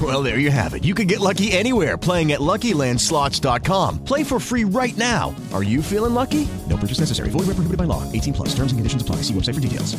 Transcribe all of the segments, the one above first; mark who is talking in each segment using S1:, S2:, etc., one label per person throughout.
S1: Well, there you have it. You can get lucky anywhere playing at LuckyLandSlots.com. Play for free right now. Are you feeling lucky? No purchase necessary. Void where prohibited by law. 18 plus. Terms and conditions apply. See website for details.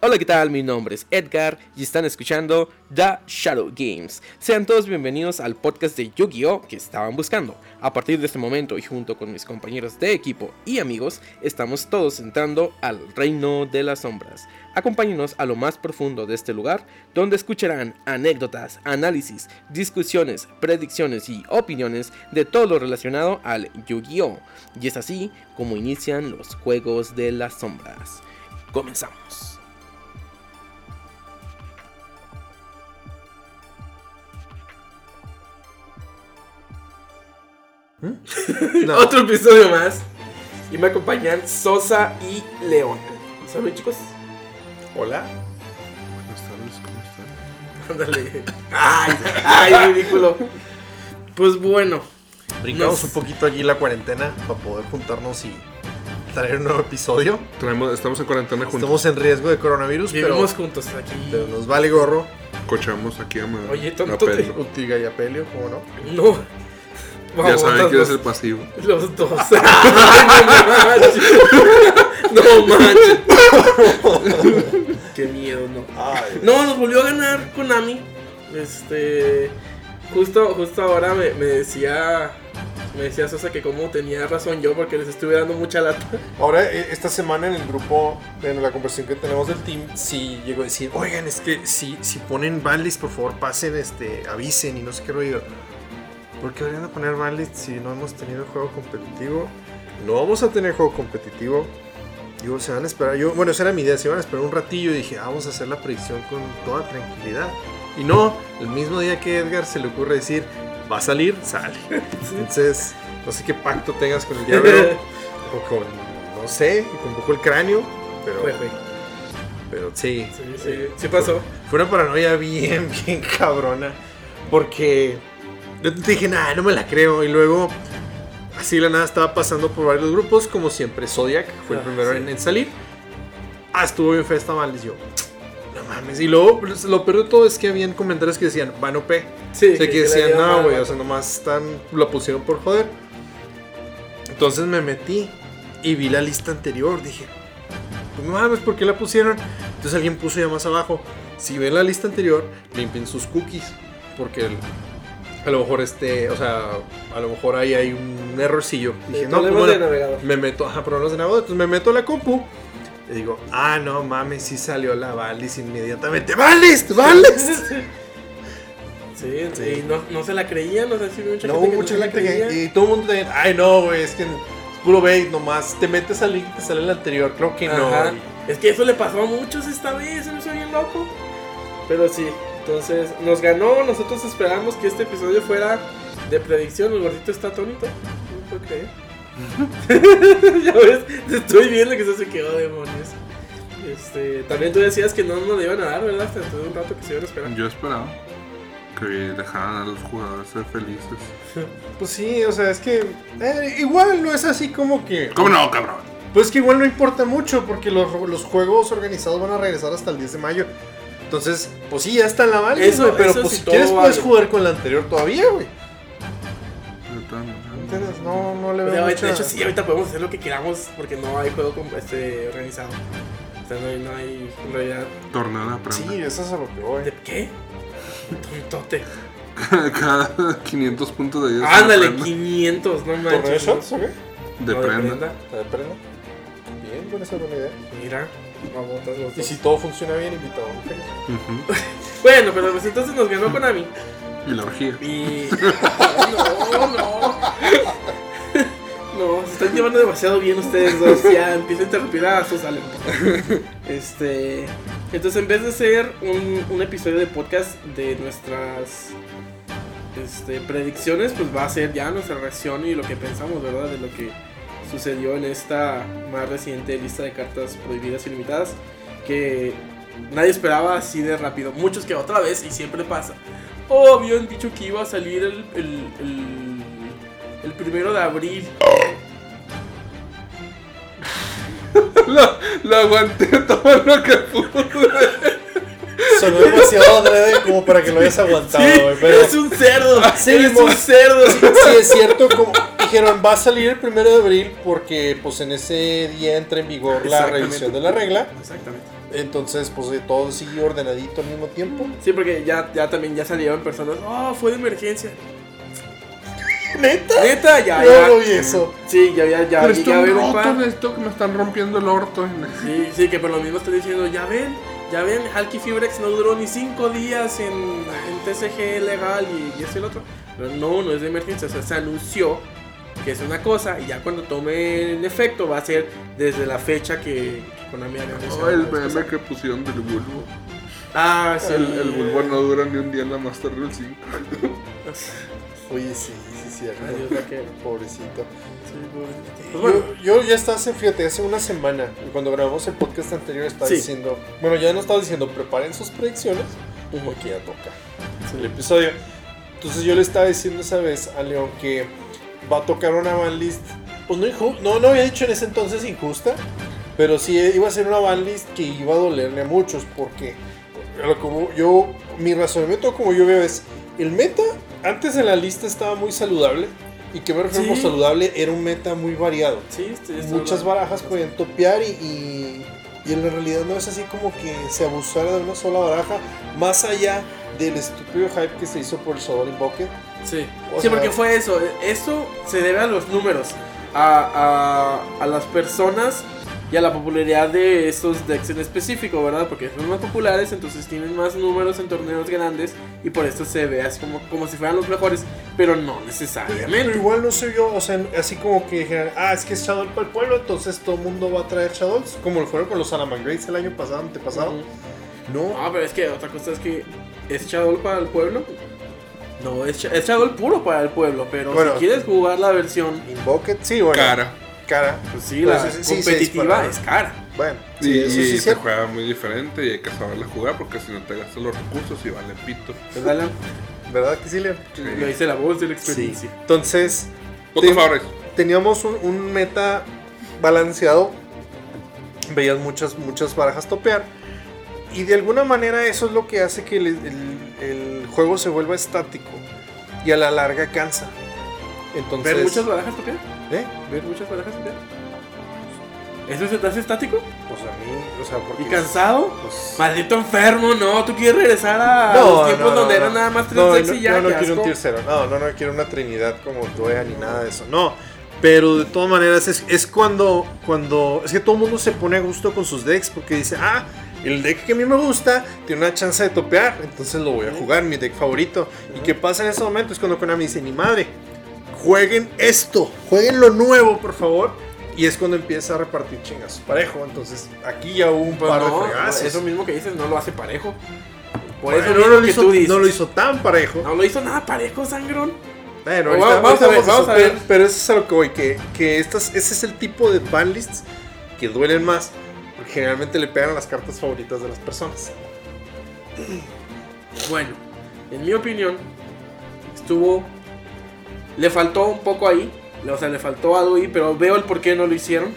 S2: Hola, ¿qué tal? Mi nombre es Edgar y están escuchando The Shadow Games. Sean todos bienvenidos al podcast de Yu-Gi-Oh! que estaban buscando. A partir de este momento y junto con mis compañeros de equipo y amigos, estamos todos entrando al reino de las sombras. Acompáñenos a lo más profundo de este lugar, donde escucharán anécdotas, análisis, discusiones, predicciones y opiniones de todo lo relacionado al Yu-Gi-Oh! Y es así como inician los Juegos de las Sombras. Comenzamos. Otro episodio más. Y me acompañan Sosa y León. ¿Saben, chicos?
S3: Hola.
S2: Buenas tardes, ¿cómo están? Ándale. Ay, ay, ridículo. Pues bueno.
S3: Brincamos
S2: Nos-
S3: un poquito allí la cuarentena para poder juntarnos y traer un nuevo episodio.
S4: Traemos, estamos en cuarentena juntos.
S3: Estamos en riesgo de coronavirus, pero,
S2: Vivimos juntos aquí.
S3: pero nos vale gorro.
S4: Cochamos aquí a, ma-
S2: Oye, tonto.
S3: Utiga y Apelio, ¿cómo no?
S2: No.
S4: Ya
S2: Vamos,
S4: saben
S2: los
S4: quién es el pasivo.
S2: Los dos. no manches. No manches. Qué miedo, no.
S3: Ay,
S2: No, nos volvió a ganar Konami. Este. Justo, justo ahora me, me decía. Me decía Sosa que como tenía razón yo porque les estuve dando mucha lata.
S3: Ahora, eh, esta semana en el grupo, en la conversación que tenemos del team, sí llegó a decir, oigan, es que si, si ponen banlist, por favor, pasen, este, avisen y no sé qué rollo. ¿Por qué deberían de poner banlist si no hemos tenido juego competitivo? No vamos a tener juego competitivo. Digo, se van a esperar, yo, bueno, esa era mi idea, se van a esperar un ratillo y dije, "Ah, vamos a hacer la predicción con toda tranquilidad. Y no, el mismo día que Edgar se le ocurre decir, va a salir, sale. Entonces, no sé qué pacto tengas con el diablo o con, no sé, con poco el cráneo, pero, pero sí.
S2: Sí, sí, sí pasó.
S3: Fue una paranoia bien, bien cabrona. Porque yo dije, nada, no me la creo. Y luego, así la nada, estaba pasando por varios grupos, como siempre. Zodiac fue el
S2: Ah,
S3: primero
S2: sí.
S3: en, en salir. Ah, estuvo bien festa mal. Y yo, no mames. Y luego, pues, lo peor de todo es que habían comentarios que decían, van OP.
S2: Sí,
S3: O sea,
S2: que la
S3: decían, no, güey, o sea, nomás están, lo pusieron por joder. Entonces me metí y vi la lista anterior. Dije, pues no mames, ¿por qué la pusieron? Entonces alguien puso ya más abajo. Si ven la lista anterior, limpien sus cookies. Porque el- a lo mejor este, o sea, a lo mejor ahí hay un errorcillo. Dije, no, pues bueno,
S2: de navegador.
S3: me meto, ajá, problemas de navegador. Entonces me meto a la compu. Y digo, ah, no mames, sí salió la Valis inmediatamente. ¡Valis! ¡Valis!
S2: Sí, sí, no, no se la creían, o sea, sí, mucha
S3: No,
S2: gente que
S3: mucha
S2: no la creía.
S3: Y todo el mundo también, ay no, güey, es que es puro bait nomás. Te metes al link y te sale el anterior. Creo que no.
S2: Es que eso le pasó a muchos esta vez, se me hizo bien loco. Pero sí, entonces nos ganó, nosotros esperamos que este episodio fuera de predicción, el gordito está atónito. No puedo creer. ya ves, estoy viendo que se quedó demonios. Este, también tú decías que no nos lo iban a dar, ¿verdad? Hasta dentro de un rato que se iban a esperar.
S4: Yo esperaba que dejaran a los jugadores ser felices.
S3: Pues sí, o sea, es que eh, igual no es así como que.
S4: ¿Cómo no, cabrón?
S3: Pues que igual no importa mucho porque los, los juegos organizados van a regresar hasta el 10 de mayo. Entonces, pues sí, ya está en la válida,
S2: Eso-
S3: güey, pero
S2: eso
S3: pues si quieres puedes
S2: vale.
S3: jugar con la anterior todavía, güey. No, no le
S2: O
S3: veo
S2: sea,
S3: mucha-
S2: de hecho, sí, ahorita podemos hacer lo que queramos porque no hay juego este, organizado. O sea, no hay, no hay en realidad.
S4: Torneo de aprenda.
S3: Sí, eso es a lo que voy.
S2: ¿De qué? Tontote.
S4: Cada 500 puntos de vida.
S2: Ándale, 500, no manches.
S3: ¿Torneo de shots o qué?
S4: De
S2: No,
S4: prenda.
S3: ¿La de prenda? Bien. con esa buena idea.
S2: Mira, los
S3: Y
S2: dos.
S3: si todo funciona bien, invitado a mujeres.
S2: Bueno, pero pues entonces nos ganó Konami.
S4: Y la orgía.
S2: Y. No, no. No, se están llevando demasiado bien ustedes dos. Ya empieza a interrumpir a sus Allen. Este. Entonces, en vez de ser un, un episodio de podcast de nuestras este, predicciones, pues va a ser ya nuestra reacción y lo que pensamos, ¿verdad? De lo que sucedió en esta más reciente lista de cartas prohibidas y limitadas. Que nadie esperaba así de rápido. Muchos que otra vez, y siempre pasa. Oh, habían dicho que iba a salir el, el, el, el primero de abril.
S4: Lo, lo aguanté todo lo que pude.
S3: Sonó demasiado adrede como para que lo hayas aguantado,
S2: Sí,
S3: pero
S2: eres un cerdo.
S3: Sí,
S2: eres
S3: mo-
S2: un cerdo.
S3: sí es cierto, como dijeron, va a salir el primero de abril porque pues en ese día entra en vigor la revisión de la regla.
S2: Exactamente.
S3: Entonces, pues eh, todo sigue ordenadito al mismo tiempo.
S2: Sí, porque ya, ya también ya salieron personas. Oh, fue de emergencia.
S3: ¿Neta?
S2: Neta, ya,
S3: Yo
S2: ya.
S3: no vi eso.
S2: Sí, ya, ya, ya.
S4: Pero estoy
S2: a ver un
S4: roto,
S2: par.
S4: necesito que me están rompiendo el orto. en-
S2: Sí, sí, que por lo mismo estoy diciendo, ya ven, ya ven, Halky Fibrex no duró ni 5 días en, en TCG legal y, y eso y el otro. Pero no, no es de emergencia, o sea, se anunció que es una cosa y ya cuando tome en efecto va a ser desde la fecha que, que Konami anunciado.
S4: Oh, el
S2: la vez
S4: meme que pusieron del bulbo.
S2: Ah, sí.
S4: El, el bulbo no dura ni un día en la Master Rule 5.
S3: Oye, sí, sí, cierto.
S2: Adiós.
S3: Pobrecito.
S2: Pues
S3: Yo,
S2: bueno,
S3: yo ya estaba hace, fíjate, hace una semana, cuando grabamos el podcast anterior, estaba
S2: Sí.
S3: diciendo, bueno, ya no estaba diciendo, preparen sus predicciones, porque ya toca el episodio. Entonces yo le estaba diciendo esa vez a León que va a tocar una ban list, pues no, no, no había dicho en ese entonces injusta, pero sí iba a ser una ban list que iba a dolerle a muchos, porque como yo, mi razonamiento como yo veo es, el meta antes en la lista estaba muy saludable, y que me refiero
S2: Sí.
S3: saludable, era un meta muy variado.
S2: Sí,
S3: muchas barajas podían topear y, y, y en la realidad no es así como que se abusara de una sola baraja, más allá del estúpido hype que se hizo por el Shadow Bucket.
S2: Sí,
S3: O
S2: sí
S3: sea-
S2: porque fue eso. Eso se debe a los números, a, a, a las personas y a la popularidad de estos decks en específico, ¿verdad? Porque son más populares, entonces tienen más números en torneos grandes y por esto se ve así como, como si fueran los mejores, pero no
S3: Pero
S2: necesariamente.
S3: igual no sé yo, o sea, así como que dijeran, ah, es que es Shadow para el pueblo, entonces todo el mundo va a traer Shadows, como lo fueron con los Salamangreats el año pasado, antepasado.
S2: Ujú.
S3: No,
S2: No, pero es que otra cosa es que es Shadow para el pueblo. No, es, es Shadow puro para el pueblo, pero
S3: Bueno.
S2: si quieres jugar la versión,
S3: Invoket, sí, bueno.
S4: Cara.
S3: Cara.
S2: pues sí,
S3: Pues
S2: la
S3: sí, sí, sí,
S2: competitiva
S3: dispara.
S2: es cara.
S3: Bueno,
S4: Y,
S3: sí, eso sí
S4: y se juega muy diferente y hay que saberla jugar porque si no te gastas los recursos y vale pito.
S2: ¿Verdad, Alan?
S3: ¿Verdad que sí, Leo?
S2: Lo dice la voz de la
S3: Sí.
S2: experiencia.
S3: Entonces, Ten- teníamos un, un meta balanceado. Veías muchas, muchas barajas topear. Y de alguna manera eso es lo que hace que el, el- el juego se vuelva estático. Y a la larga cansa. Entonces.
S2: ¿Ver muchas barajas topear?
S3: ¿Eh?
S2: ¿Ver muchas barajas topear? ¿Eso se te hace estático?
S3: Pues a mí, o sea, porque.
S2: ¿Y cansado?
S3: pues-
S2: Maldito enfermo, no, tú quieres regresar a
S3: No,
S2: los tiempos
S3: no, no,
S2: donde
S3: no.
S2: eran nada más tres
S3: no,
S2: decks
S3: no,
S2: y ya.
S3: No
S2: qué
S3: quiero un
S2: asco.
S3: tier cero. No, no, no quiero una trinidad como Toya ni nada de eso. No. Pero de todas maneras es, es cuando, cuando. Es que todo el mundo se pone a gusto con sus decks porque dice, ah, el deck que a mí me gusta tiene una chance de topear. Entonces lo voy a jugar, mi deck favorito. ¿Y qué pasa en ese momento? Es cuando Konami dice, ni madre, jueguen esto, jueguen lo nuevo, por favor. Y es cuando empieza a repartir chingas parejo. Entonces aquí ya hubo un par
S2: no,
S3: de fregazos.
S2: eso mismo que dices no lo hace parejo. Por
S3: Bueno,
S2: eso
S3: no, lo
S2: que
S3: hizo,
S2: tú dices.
S3: no lo hizo tan parejo.
S2: No lo hizo nada parejo, sangrón.
S3: Bueno, ahorita-
S2: vamos a ver, vamos a
S3: pero,
S2: ver.
S3: pero eso es a lo que voy, que, que estas, ese es el tipo de banlists que duelen más, generalmente le pegan las cartas favoritas de las personas.
S2: Bueno, en mi opinión, estuvo. Le faltó un poco ahí. O sea, le faltó algo ahí, pero veo el por qué no lo hicieron.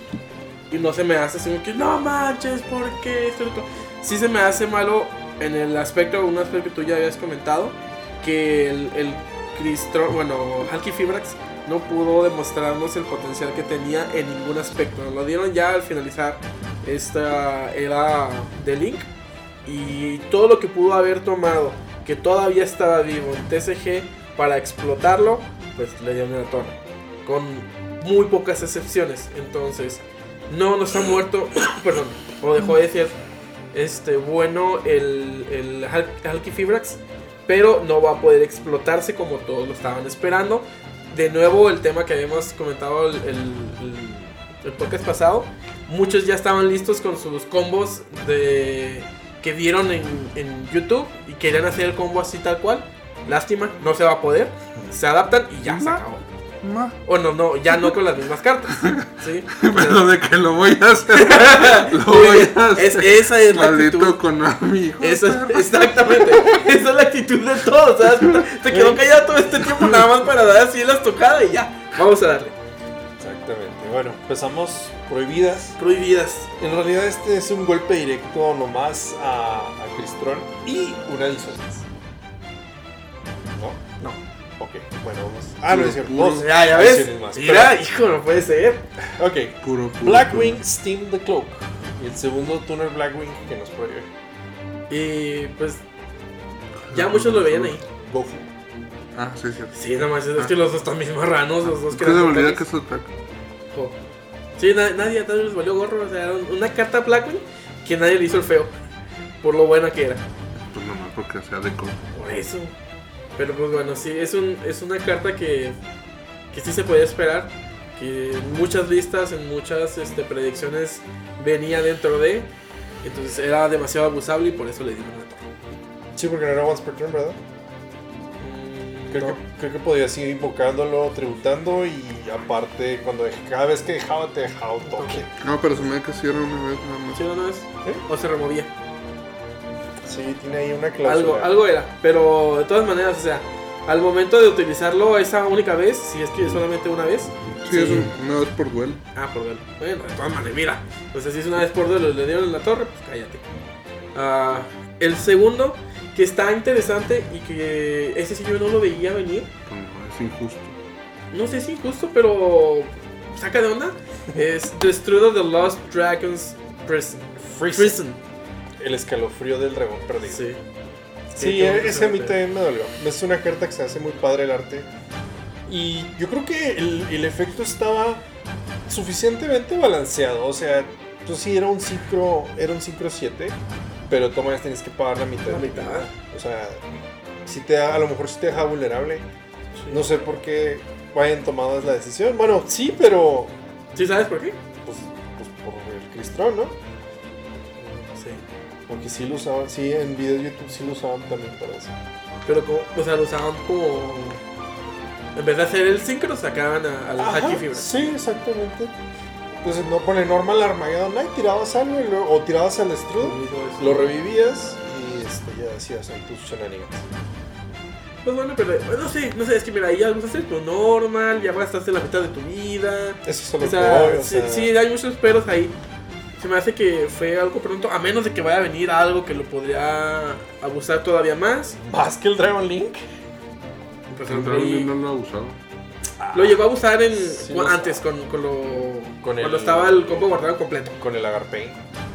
S2: Y no se me hace así que, no manches, ¿por qué esto y lo otro?". Sí se me hace malo en el aspecto, un aspecto que tú ya habías comentado, que el, el Cristro, bueno, Halky Fibrax no pudo demostrarnos el potencial que tenía en ningún aspecto. Nos lo dieron ya al finalizar esta era de Link. Y todo lo que pudo haber tomado, que todavía estaba vivo en TCG, para explotarlo, pues le dieron la torre. Con muy pocas excepciones. Entonces, no, no está muerto, perdón, o dejó de ser este, bueno el, el Hal- Halkifibrax, pero no va a poder explotarse como todos lo estaban esperando. De nuevo, el tema que habíamos comentado el, el- el- podcast pasado, muchos ya estaban listos con sus combos de, que vieron en, en YouTube y querían hacer el combo así tal cual. Lástima, no se va a poder. Se adaptan y ya se acabó. O no, no, ya no con las mismas cartas. ¿sí?
S4: Pero de que lo voy a hacer. lo voy a hacer.
S2: Es- esa es la actitud.
S4: Hijo
S2: es,
S4: perra.
S2: exactamente. Esa es la actitud de todos. ¿sabes? Se quedó callado todo este tiempo nada más para dar así las tocadas y ya. Vamos a darle.
S3: Exactamente. Bueno, empezamos prohibidas.
S2: Prohibidas.
S3: En realidad este es un golpe directo nomás a, a Cristron y una disonancia. Ok, bueno, vamos. Ah, no es cierto. Dos
S2: Ya, ya ves.
S3: más.
S2: Mira, hijo, no puede ser.
S3: Ok.
S4: Puro, puro,
S3: Blackwing Steam the Cloak. Y el segundo Tuner Blackwing que nos prohíbe.
S2: Y pues. Ya muchos lo veían ahí.
S3: Gofu.
S4: Ah, sí, sí.
S2: Sí, nomás es, es que los dos están mis marranos. Los dos
S4: Que se
S2: eran
S4: que es ataque.
S2: Sí, na- nadie a les valió gorro. O sea, era una carta Blackwing que nadie le hizo el feo. Por lo buena que era.
S4: Pues nomás porque sea de color.
S2: Por eso. Pero pues bueno, sí, es, un, es una carta que, que sí se podía esperar. Que en muchas listas, en muchas este, predicciones venía dentro de. Entonces era demasiado abusable y por eso le dieron la.
S3: Sí, porque no era once per turn, ¿verdad?
S2: Mm,
S3: Creo,
S2: no.
S3: que, creo que podías ir invocándolo, tributando y aparte cuando cada vez que dejaba te dejaba un toque.
S4: No, pero se me da que sí era una vez nada más.
S2: ¿Sí o no es?
S3: ¿Eh?
S2: O se removía.
S3: Sí, tiene ahí una cláusula.
S2: Algo, algo era. Pero de todas maneras, o sea, al momento de utilizarlo esa única vez, si es que solamente una vez.
S4: Sí, es un- una vez por duelo.
S2: Ah, por duelo. Bueno, de todas maneras, mira. Pues así es una vez por duelo, le dieron en la torre, pues cállate. Ah, el segundo, que está interesante y que ese sí yo no lo veía venir.
S4: No, es injusto.
S2: No sé si justo, pero saca de onda. Es Destroyer the Lost Dragons Prison.
S3: Prison. El escalofrío del dragón perdido.
S2: Sí.
S3: Sí,
S2: bueno
S3: ese a mí también me dolió. Es una carta que se hace muy padre el arte. Y yo creo que el, el efecto estaba suficientemente balanceado. O sea, pues sí, era un sincro, era un sincro 7, pero tomas tienes que pagar la mitad.
S2: La mitad.
S3: O sea, si te a lo mejor sí te deja vulnerable. No sé por qué vayan tomadas la decisión. Bueno, sí, pero
S2: ¿Sí sabes por qué?
S3: pues, pues por el Cristron, ¿no? Porque sí lo usaban, sí, en videos de YouTube sí lo usaban también para eso.
S2: Pero como, o sea, lo usaban como. En vez de hacer el sincro, sacaban a- al Haki Fibra.
S3: Sí, exactamente. Entonces no pone normal Armageddon Knight, tirabas algo y luego- o tirabas al Strud, lo revivías y este, ya hacías ahí tus shenanigans.
S2: Pues bueno, pero no sé, no sé, es que mira, ahí ya usaste tu normal, ya gastaste la mitad de tu vida.
S3: Eso es lo
S2: O
S3: que
S2: sea,
S3: voy, o
S2: sí, sí, hay muchos peros ahí. Se me hace que fue algo pronto, a menos de que vaya a venir algo que lo podría abusar todavía más.
S3: más que el Dragon Link.
S2: Pues,
S4: El Dragon no lo ha usado.
S2: lo llegó a abusar en,
S3: Sí,
S2: antes, con, con lo.
S3: Con
S2: cuando
S3: el-
S2: estaba el combo guardado completo.
S3: Con el Agarpain.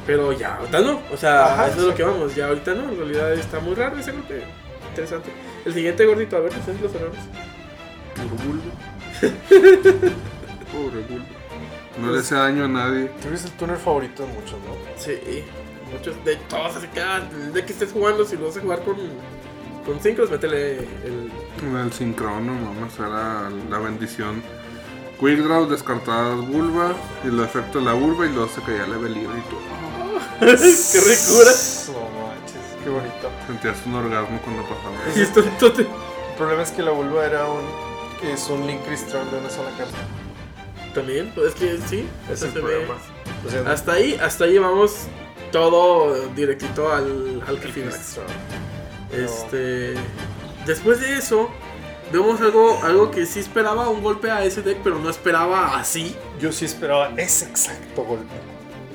S2: Pero ya, ahorita no. O sea,
S3: Ajá,
S2: eso es lo que vamos. Ya ahorita no. En realidad está muy raro ese golpe. Interesante. El siguiente gordito, a ver, ¿ustedes los errores?
S4: Puro bulbo. Pobre bulbo. No le hace daño a nadie.
S3: Tú eres el tuner favorito de muchos, ¿no?
S2: Sí, muchos de todos así que ah, de que estés jugando, si lo vas a jugar con, con sincros, métele el.
S4: El sincrono, vamos a la, la bendición. Quick Draw, descartadas vulva. Y lo efecto de la vulva y luego se caía level libre y tú.
S2: ¡Qué ricura!
S3: No manches, qué bonito.
S4: Sentías un orgasmo cuando pasaba.
S3: El problema es que la vulva era un. que es un Link Cristron de una sola carta.
S2: También, pues es que sí,
S3: es el problema. O sea,
S2: Hasta ahí, hasta ahí vamos todo directito al, al. Cristron. Este. Después de eso, vemos algo, algo que sí esperaba un golpe a ese deck, pero no esperaba así,
S3: Yo sí esperaba ese exacto golpe.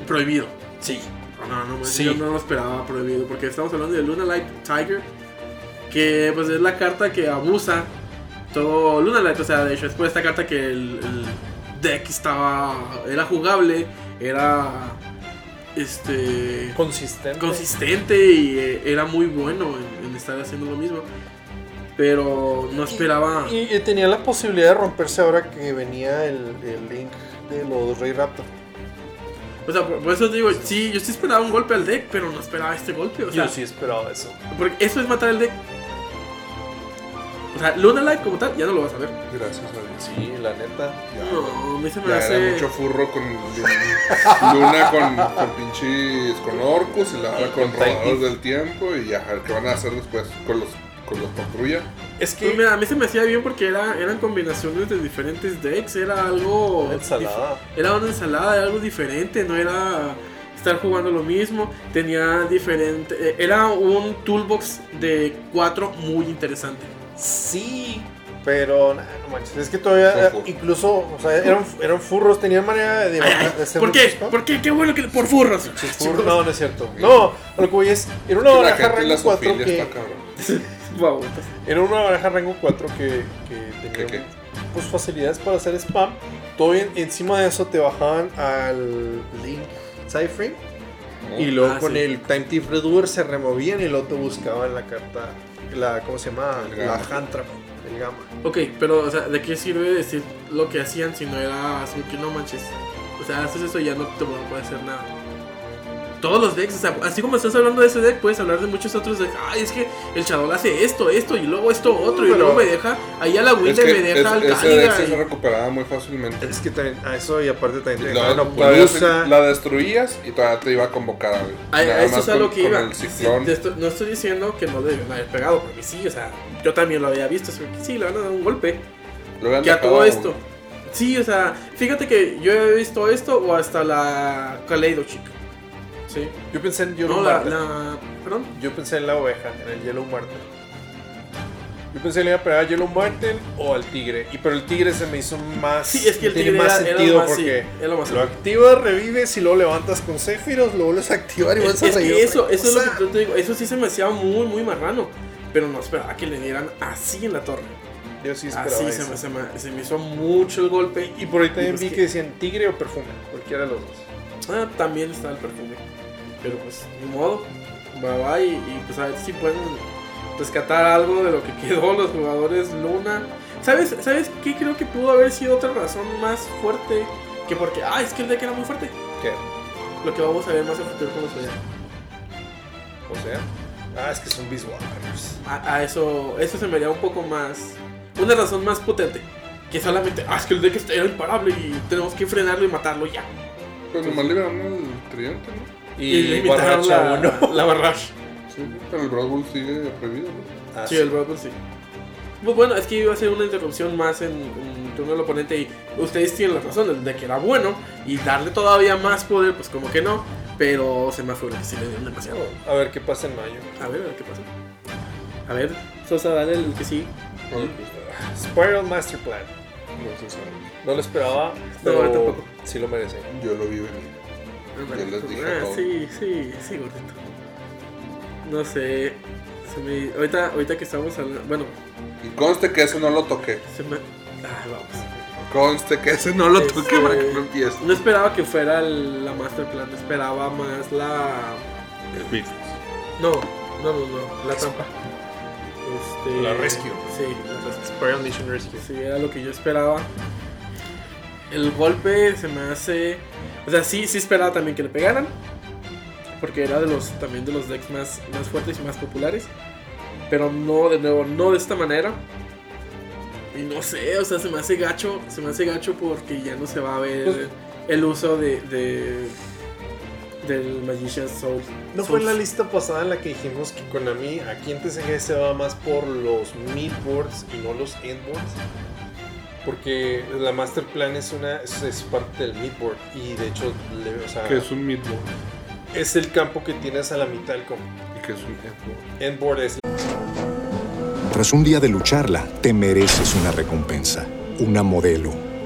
S2: prohibido.
S3: Sí.
S2: No, no, no,
S3: Sí.
S2: yo no lo esperaba prohibido, porque estamos hablando de Luna Light Tiger, que pues es la carta que abusa todo Luna Light, o sea, de hecho es por esta carta que el, el deck estaba, era jugable, era este
S3: Consistente.
S2: consistente y eh, era muy bueno en, en estar haciendo lo mismo. Pero no esperaba.
S3: Y, y tenía la posibilidad de romperse ahora que venía el, el link de los Rey Raptor.
S2: O sea, por, por eso te digo, sí, yo sí esperaba un golpe al deck, pero no esperaba este golpe. O sea,
S3: Yo sí esperaba eso.
S2: porque eso es matar el deck. O sea, Luna Light como tal, ya no lo vas a ver.
S4: Gracias a Dios.
S3: Sí, la neta.
S2: No, a mí se me
S4: Ya
S2: hace.
S4: era mucho furro con Luna con, con pinches con orcos y la otra con
S3: con
S4: robadores del tiempo y ya, ¿qué van a hacer después con los con los patrulla?
S3: Es
S2: Pues
S3: que
S2: mira, a mí se me hacía bien porque era, eran combinaciones de diferentes decks, era algo...
S3: Una ensalada.
S2: Era una ensalada, era algo diferente, no era estar jugando lo mismo, tenía diferente... eh, Era un toolbox de 4 muy interesante.
S3: Sí, pero nah, no manches. Es que todavía, eh, incluso, o sea, eran, eran furros, tenían manera de, de hacer
S2: ¿Por qué? ¿Por qué? Qué bueno que... Por furros.
S3: Furro- No, no es cierto. No, lo que voy es. Era una baraja rango 4
S4: zoofilia
S3: que. Era una baraja rango 4 que, que tenía
S4: ¿Qué, qué?
S3: Pues, facilidades para hacer spam. Todo en- encima de eso te bajaban al Link Cypher. Y luego
S2: Ah,
S3: con
S2: sí.
S3: el Time Thief Redoer se removían y luego te buscaban la carta. La, ¿Cómo se llama?
S4: El
S3: La
S4: gamma.
S3: Hand Trap. El Gamma.
S2: Ok, pero, o sea, ¿de qué sirve decir lo que hacían si no era azul que no manches? O sea, haces eso y ya no te puede hacer nada. Todos los decks, o sea, así como estás hablando de ese deck, puedes hablar de muchos otros decks. Ay, es que el Shadow hace esto, esto, y luego esto otro, y luego me deja. Ahí a la
S4: Es que
S2: me deja al
S4: es- ese deck se recuperaba muy fácilmente.
S3: Es que también. A eso y aparte también te
S4: La,
S3: Opolusa.
S4: la destruías y todavía te iba a convocar.
S2: A, a eso es a lo
S4: con-
S2: que iba. Sí, estoy- no estoy diciendo que no deben haber pegado, porque sí, o sea, yo también lo había visto. así que Sí, le van a dar un golpe. Que a todo esto. Sí, o sea, fíjate que yo he visto esto o hasta la Kaleido Chica. Sí.
S3: Yo pensé en Yellow
S2: No, la, la. Perdón.
S3: Yo pensé en la oveja, en el Yellow Marten. Yo pensé que le iba a pegar a Yellow Marten o al tigre. Y pero el tigre se me hizo más.
S2: Sí, es que el
S3: tiene
S2: tigre
S3: más
S2: era- era
S3: sentido
S2: más- sí,
S3: porque
S2: era lo más
S3: lo activas, revives y luego levantas con Sephiroth, lo vuelves a activar y
S2: Es,
S3: vuelves a seguir
S2: eso, eso es lo que yo te digo. Eso sí se me hacía muy, muy marrano. Pero no esperaba que le dieran así en la torre.
S3: Yo sí esperaba
S2: Así se
S3: eso.
S2: me, se, me, se me hizo mucho el golpe.
S3: Y por ahí también
S2: pues
S3: vi
S2: que-
S3: que decían tigre o perfume, cualquiera de los dos.
S2: Ah, también está el perfume. Pero pues, ni modo. Bye bye. Y, y, pues a ver si pueden rescatar algo de lo que quedó los jugadores Luna. ¿Sabes, ¿Sabes qué? Creo que pudo haber sido otra razón más fuerte que porque, ah, es que el deck era muy fuerte.
S3: ¿Qué?
S2: Lo que vamos a ver más a futuro con los.
S3: O sea. Ah, es que son Beast Warriors.
S2: a, a eso, eso se me haría un poco más. Una razón más potente. Que solamente, ah, es que el deck era imparable y tenemos que frenarlo y matarlo ya.
S4: Pues nomás liberaron el tridente, ¿no?
S2: Y, le invitaron
S3: Barracha
S2: la,
S3: uno.
S2: la barrage.
S4: Sí, pero el Blood Bowl sigue prohibido, ¿no?
S3: Ah,
S2: Sí, el Blood Bowl sí. Pues bueno, es que iba a ser una interrupción más en, en turno del oponente y ustedes tienen la razón, el deck era bueno y darle todavía más poder, pues como que no, pero se me fue que sí le dieron demasiado.
S3: A ver qué pasa en mayo.
S2: A ver, a ver qué pasa. A ver, Sosa, dale el que sí.
S3: Spiral Master Plan.
S4: No.
S3: No lo esperaba,
S2: No,
S3: pero
S2: tampoco.
S3: sí lo merece.
S4: Yo lo vi venir. Ya les dije
S2: Ah,
S4: todo.
S2: sí, sí, sí, gordito. No sé. Se me, ahorita, ahorita que estamos hablando. Bueno,
S4: Y conste que ese no lo toqué.
S2: se me. Ah, vamos.
S4: Conste que ese no lo toqué para que no empiece.
S2: No esperaba que fuera el- la Master Plan, esperaba más la.
S4: El business.
S2: No, no, no, no, la trampa. Este,
S3: La Rescue.
S2: Sí, la
S3: Mission Rescue.
S2: Sí, era lo que yo esperaba. El golpe se me hace. O sea, sí, sí esperaba también que le pegaran. Porque era de los también de los decks más, más fuertes y más populares. Pero no, de nuevo, no de esta manera. Y no sé, o sea, se me hace gacho. Se me hace gacho porque ya no se va a ver
S3: Pues-
S2: el uso de, de- del Magician's Soul.
S3: ¿No fue en la lista pasada en la que dijimos que Konami aquí en TCG se va más por los midboards y no los endboards? Porque la Master Plan es una es, es parte del midboard y de hecho le- o sea,
S4: Que es un midboard.
S3: es el campo que tienes a la mitad del campo.
S4: Y que es un endboard.
S3: Endboard es
S5: Tras un día de lucharla, te mereces una recompensa, una modelo,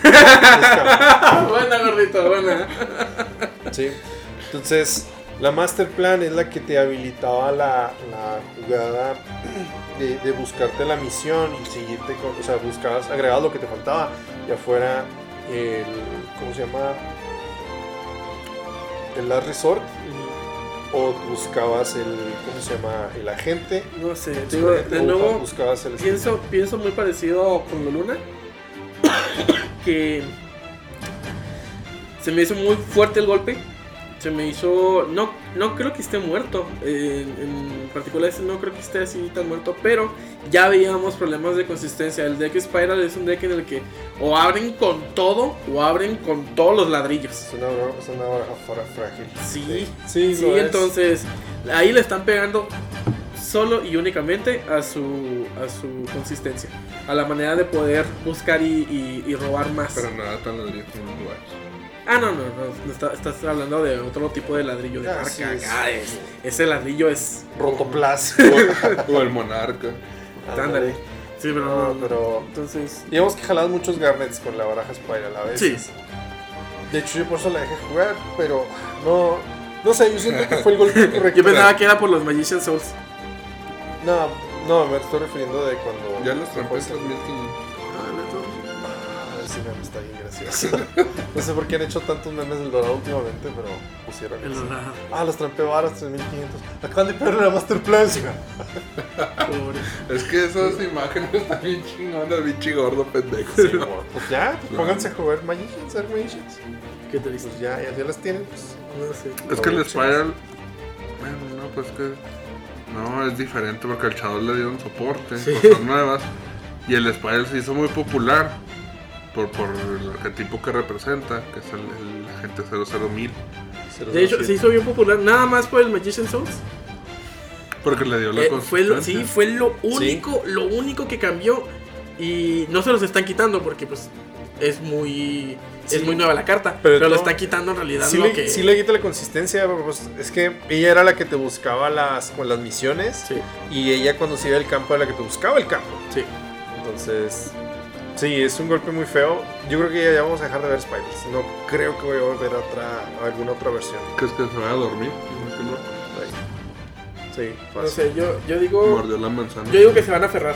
S4: Que es board.
S3: Es campo.
S2: buena, gordito, buena.
S3: Sí. Entonces, La Master Plan es la que te habilitaba la, la jugada de, de buscarte la misión y seguirte con. O sea, buscabas, agregabas lo que te faltaba. Ya fuera el. ¿Cómo se llama? El Last Resort. O buscabas el. ¿Cómo se llama? El agente.
S2: No sé, digo, de nuevo,
S3: buscabas el.
S2: pienso, pienso muy parecido con la luna. que se me hizo muy fuerte el golpe. Se me hizo. No, no creo que esté muerto. En, en particular, no creo que esté así tan muerto. Pero ya veíamos problemas de consistencia. El deck Spiral es un deck en el que o abren con todo o abren con todos los ladrillos.
S3: Es una, es una frágil.
S2: Sí,
S3: sí,
S2: sí, entonces ahí le están pegando solo y únicamente a su, a su consistencia, a la manera de poder buscar y, y- y robar más.
S4: Pero nada tan ladrillo como lugares.
S2: Ah, no, no, no, no, está- estás hablando de otro tipo de ladrillo de
S3: Ah,
S2: marca.
S3: sí, es-
S2: acá, es- ese ladrillo es...
S3: Rotoplas.
S4: O el monarca.
S2: Ándale. Sí, pero No, no,
S3: pero.
S2: Entonces...
S3: Digamos que jalabas muchos garnets con la baraja Spiral a veces.
S2: Sí.
S3: De hecho, yo por eso la dejé jugar, pero no. No sé, yo siento que fue el golpe correcto.
S2: Yo pensaba que era por los Magician Souls.
S3: No, no, me estoy refiriendo de cuando.
S4: Ya los trampé
S3: Pues,
S4: 3500.
S3: Ah, ese meme está bien gracioso. no sé por qué han hecho tantos memes del dorado últimamente, pero pusieron
S2: El
S3: eso.
S2: dorado.
S3: Ah, los trampé varas 3500. Acaban de perder la Master Plan.
S2: Pobre.
S4: Es que esas imágenes están bien chingonas, bichi gordo pendejo.
S3: Sí. Pues ya, pues pónganse a jugar Magicians, ser Magicians.
S2: Qué triste.
S3: Pues ya, ya, ya las tienen, pues.
S2: No sé.
S4: Es que el Spiral. Bueno, no, pues que. No, es diferente porque al Shadow le dieron soporte, cosas nuevas. Y el Spiral se hizo muy popular por, por el arquetipo que representa, que es el, el agente 00000.
S2: De hecho, se hizo bien popular, nada más por el Magician Souls.
S4: Porque le dio la
S2: Eh, fue lo, sí, fue lo único, lo único que cambió. Y no se los están quitando porque pues es muy
S3: Sí.
S2: es muy nueva la carta.
S3: Pero
S2: Pero, lo
S3: no-
S2: están quitando en realidad
S3: Sí
S2: lo
S3: le,
S2: que.
S3: sí le quita la consistencia, pues, es que ella era la que te buscaba las, con las misiones
S2: Sí,
S3: y ella cuando se iba al campo era la que te buscaba el campo.
S2: sí.
S3: Entonces, sí, es un golpe muy feo. Yo creo que ya, ya vamos a dejar de ver Spiders. No creo que voy a volver a otra, a alguna otra versión.
S4: Que es que se vaya a dormir.
S3: Sí,
S2: No sé, yo, yo digo.
S4: Mordió la manzana.
S2: Yo digo que se van a aferrar.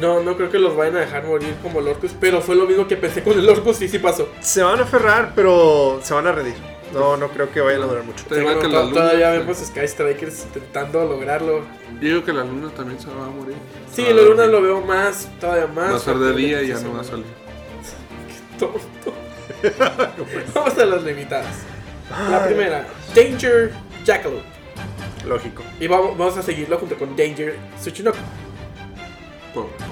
S2: No, no creo que los vayan a dejar morir como el Orcus, pero fue lo mismo que pensé con el Orcus y sí pasó.
S3: Se van a aferrar, pero se van a rendir. No, no creo que vayan a durar mucho.
S4: Te igual
S2: Bueno,
S4: que
S2: to-
S4: la luna.
S2: todavía vemos Sky Strikers intentando lograrlo.
S4: Yo digo que la luna también se va a morir.
S2: Sí, la luna lo veo más, todavía más.
S4: Va a ser de
S2: fuerte
S4: día y ya no va a salir.
S2: Tonto. Vamos a las limitadas. La primera, Danger Jackalope.
S3: Lógico.
S2: Y vamos, vamos a seguirlo junto con Danger Tsuchinoko.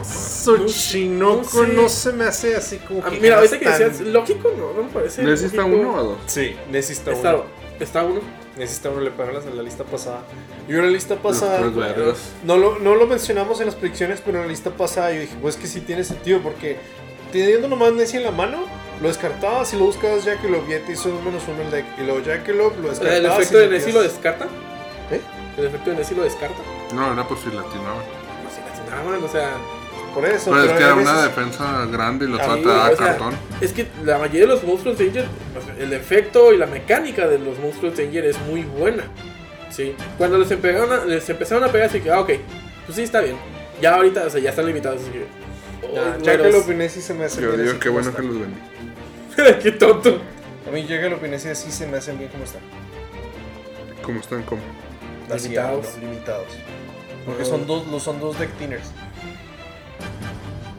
S3: Tsuchinoko
S2: no sé.
S3: no se me hace así como
S2: Ah,
S3: que.
S2: mira, ahorita que
S3: tan-
S2: decías lógico, no, no me parece.
S4: ¿Necesita
S2: lógico.
S4: uno o dos?
S3: Sí, necesita
S2: Está,
S3: uno.
S2: está uno.
S3: Necesita uno, le pagaron en la lista pasada. Y en la lista pasada.
S4: vergas.
S3: No lo, no lo mencionamos en las predicciones, pero en la lista pasada yo dije, pues que sí tiene sentido, porque teniendo nomás Nessie en la mano, lo descartabas y lo buscabas Jackalope y ya te hizo un menos uno el deck. Y luego Jackalope lo descartabas.
S2: ¿El efecto
S3: y
S2: de Nessie lo descarta?
S3: ¿Eh?
S2: ¿El efecto de Nessie lo descarta?
S4: No, era por si latinaban.
S2: Latinaban, o sea.
S3: Por eso.
S4: Pero es que era
S3: veces-
S4: una defensa grande y lo
S2: Sí,
S4: trata a
S2: o sea,
S4: cartón.
S2: Es que la mayoría de los monstruos Danger, o sea, el efecto y la mecánica de los monstruos Danger es muy buena. Sí. Cuando les empezaron a, les empezaron a pegar, así que, ah, ok, pues sí, está bien. Ya ahorita, o sea, ya están limitados, así que.
S3: Ya,
S2: oh,
S3: Jackalope y Nessie se me hacen
S4: Yo
S3: bien.
S4: digo
S3: así
S4: que
S3: como
S4: bueno que
S3: están.
S4: los vendí.
S2: Qué tonto.
S3: A mí Jackalope y Nessie sí se me hacen bien como están.
S4: ¿Cómo están? ¿Cómo?
S3: Así,
S2: Limitados.
S3: limitados. Porque son dos, los son dos deck thinners.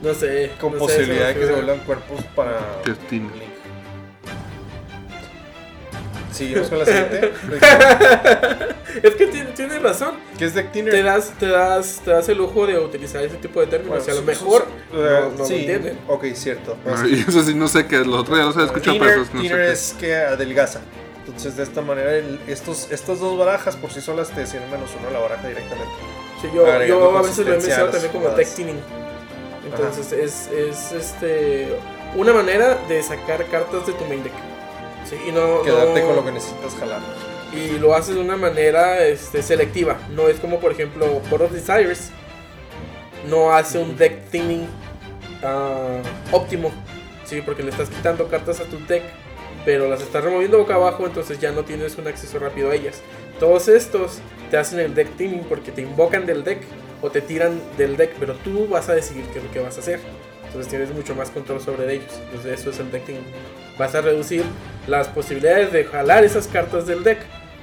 S2: No sé.
S3: Con
S2: no sé,
S3: posibilidad de
S2: se
S3: que se vuelvan cuerpos para.
S4: ¿Qué es Tina?
S3: Link. Seguimos con la siguiente.
S2: Es que tiene, tiene razón.
S3: ¿Qué es deck thinner?
S2: Te das, te, das, te das el lujo de utilizar ese tipo de términos.
S3: Bueno,
S2: y a lo mejor no,
S3: eh,
S2: no lo
S3: sí,
S2: entienden.
S3: ok, cierto.
S4: No, y eso sí, no sé qué es. Lo otro ya los he escuchado, pero no sé
S3: thinner
S4: qué
S3: es que adelgaza. Entonces, de esta manera, el- estos, estas dos barajas por sí solas te decían menos uno a la baraja directamente.
S2: Sí, yo, yo a veces lo he mencionado también como tech tuning. Entonces es, es este una manera de sacar cartas de tu main deck. Sí, y no,
S3: Quedarte
S2: no-
S3: con lo que necesitas jalar.
S2: y lo haces de una manera este, selectiva. No es como por ejemplo Port of Desires. No hace un deck thinning ah, óptimo. Sí, porque le estás quitando cartas a tu deck pero las estás removiendo boca abajo, entonces ya no tienes un acceso rápido a ellas. Todos estos te hacen el deck teaming porque te invocan del deck o te tiran del deck, pero tú vas a decidir qué es lo que vas a hacer. Entonces tienes mucho más control sobre ellos. Entonces eso es el deck teaming. Vas a reducir las posibilidades de jalar esas cartas del deck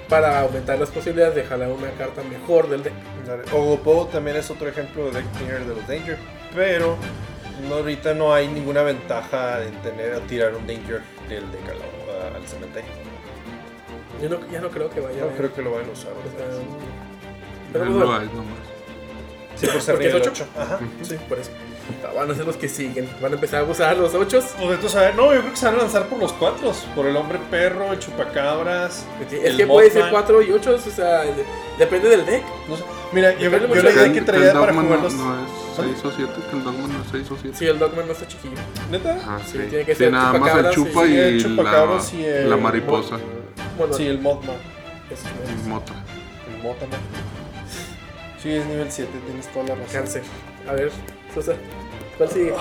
S2: para aumentar las posibilidades de jalar una carta mejor del deck.
S3: Ogopo también es otro ejemplo de deck cleaner de los Danger. Pero ahorita no hay ninguna ventaja en tener a tirar un Danger del deck al cementerio.
S2: Yo no, ya no creo que vaya a
S3: No
S2: haber.
S3: creo que lo vayan a usar.
S2: O sea,
S4: Él
S2: pero
S4: lo
S2: bueno,
S4: hay nomás.
S3: Sí, por ser
S2: ¿Porque es
S3: nivel
S2: ocho?
S3: 8. Ajá.
S2: sí, por eso. Van a ser los que siguen. Van a empezar a usar los 8.
S3: Pues entonces, a ver, no, yo creo que se van a lanzar por los cuatro. Por el hombre perro, el chupacabras.
S2: Es
S3: el
S2: que puede ser
S3: Mothman.
S2: 4 y 8, o sea, de- depende del deck.
S3: No sé. Mira, yo, yo
S2: mucho
S3: la idea que
S4: el
S3: traía para
S4: Dogman
S3: jugarlos.
S4: No, no es 6 o 7, que el Dogman no es 6 o 7.
S2: Sí, el Dogman no está chiquillo.
S3: ¿Neta?
S4: Ah,
S2: Sí,
S4: sí.
S2: tiene que
S4: Sí,
S2: ser
S4: nada más el
S2: chupacabras,
S4: chupa
S2: sí,
S4: y,
S3: el chupacabras
S4: la,
S3: y el-
S4: la mariposa.
S2: Bueno,
S3: Sí, el Mothman.
S2: es-
S4: Y Mota.
S3: El Mothman. Sí, es nivel 7, tienes toda la razón.
S2: cáncer. A ver, Sosa, ¿cuál sigue?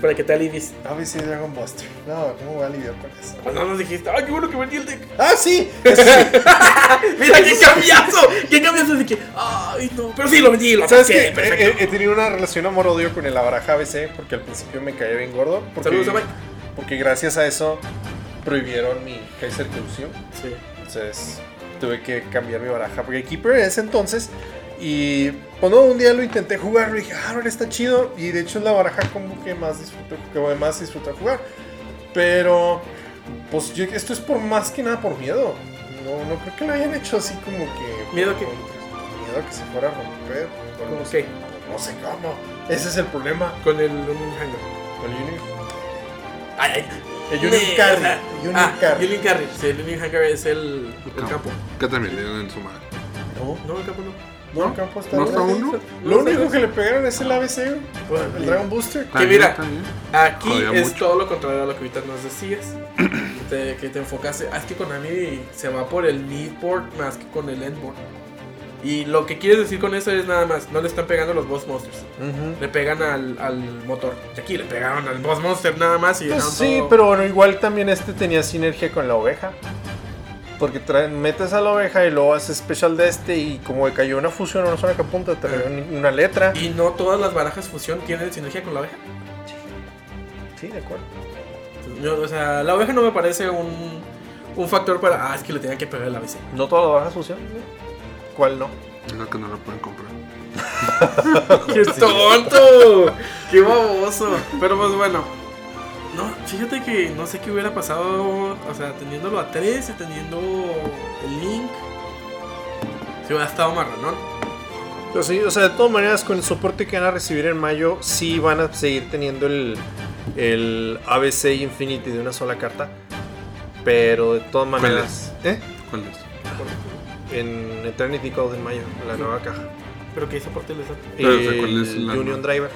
S2: Para que te alivies.
S3: ABC Dragon Buster. No, ¿cómo voy a lidiar con eso?
S2: Pues no nos dijiste, ay, qué bueno que vendí el deck.
S3: ¡Ah, sí!
S2: Mira, qué cambiazo. Qué cambiazo de que, ay, no. Pero sí, lo vendí, lo
S3: ¿Sabes qué? He, he tenido una relación amor-odio con el baraja ABC porque al principio me caía bien gordo. Porque,
S2: Saludos a Mike.
S3: Porque gracias a eso prohibieron mi Kaiser Evolución.
S2: Sí.
S3: Entonces tuve que cambiar mi baraja. Porque Keeper en ese entonces. Y cuando un día lo intenté jugar, dije, ah, ahora está chido. Y de hecho es la baraja como que más disfruto, que más disfruto jugar. Pero, pues yo, esto es por más que nada por miedo. No, no creo que lo hayan hecho así como que.
S2: ¿Miedo a qué?
S3: Miedo a que se fuera a romper.
S2: ¿Cómo
S3: no
S2: qué?
S3: sé, no sé cómo. Ese es el problema.
S2: Con el Union Hanger.
S3: Con el Union.
S2: Ay, ay.
S3: El Union
S2: Ne-
S3: Carry.
S2: o sea,
S3: Union
S2: ah,
S3: Carry.
S2: Union Carry. Sí, el Union Hanger es el, el campo.
S4: Que también le dieron en su madre.
S3: No,
S2: No, el campo no.
S3: no, el campo está.
S4: ¿No está uno?
S3: Lo único que le pegaron es el ABC.
S2: Bueno,
S3: el Dragon Booster.
S2: Que mira. Aquí
S4: Jodía
S2: es
S4: mucho.
S2: todo lo contrario a lo que ahorita nos decías. Te- que te enfocase. Es que Konami se va por el midboard más que con el endboard. Y lo que quieres decir con eso es nada más, no le están pegando los boss monsters. Le pegan al, al motor. Y aquí le pegaron al boss monster nada más y
S3: Pues sí,
S2: todo-
S3: pero bueno, igual también este tenía sinergia con la oveja. Porque metes a la oveja y luego haces special de este y como cayó una fusión o una zona que apunta, te regaló una letra.
S2: Y no todas las barajas fusión tienen sinergia con la oveja.
S3: Sí, de acuerdo.
S2: Yo, o sea, la oveja no me parece un, un factor para. Ah, es que le tenían que pegar el ABC.
S3: ¿No todas las bajas fusión? ¿Cuál no?
S4: Es la que no la pueden comprar.
S2: ¡Qué tonto! ¡Qué baboso! Pero pues bueno. No, fíjate que no sé qué hubiera pasado. O sea, teniéndolo a 3 y teniendo el link. Si hubiera estado marranón.
S3: Pero sí, o sea, de todas maneras, con el soporte que van a recibir en mayo, sí van a seguir teniendo el, el ABC Infinity de una sola carta. Pero de todas
S4: ¿Cuál
S3: maneras. ¿Eh?
S4: ¿Cuál es?
S3: En Eternity Code en mayo, la nueva caja.
S2: Pero que soporte les da.
S4: Pero, o sea, ¿cuál es
S3: El
S4: la
S3: Union? Driver.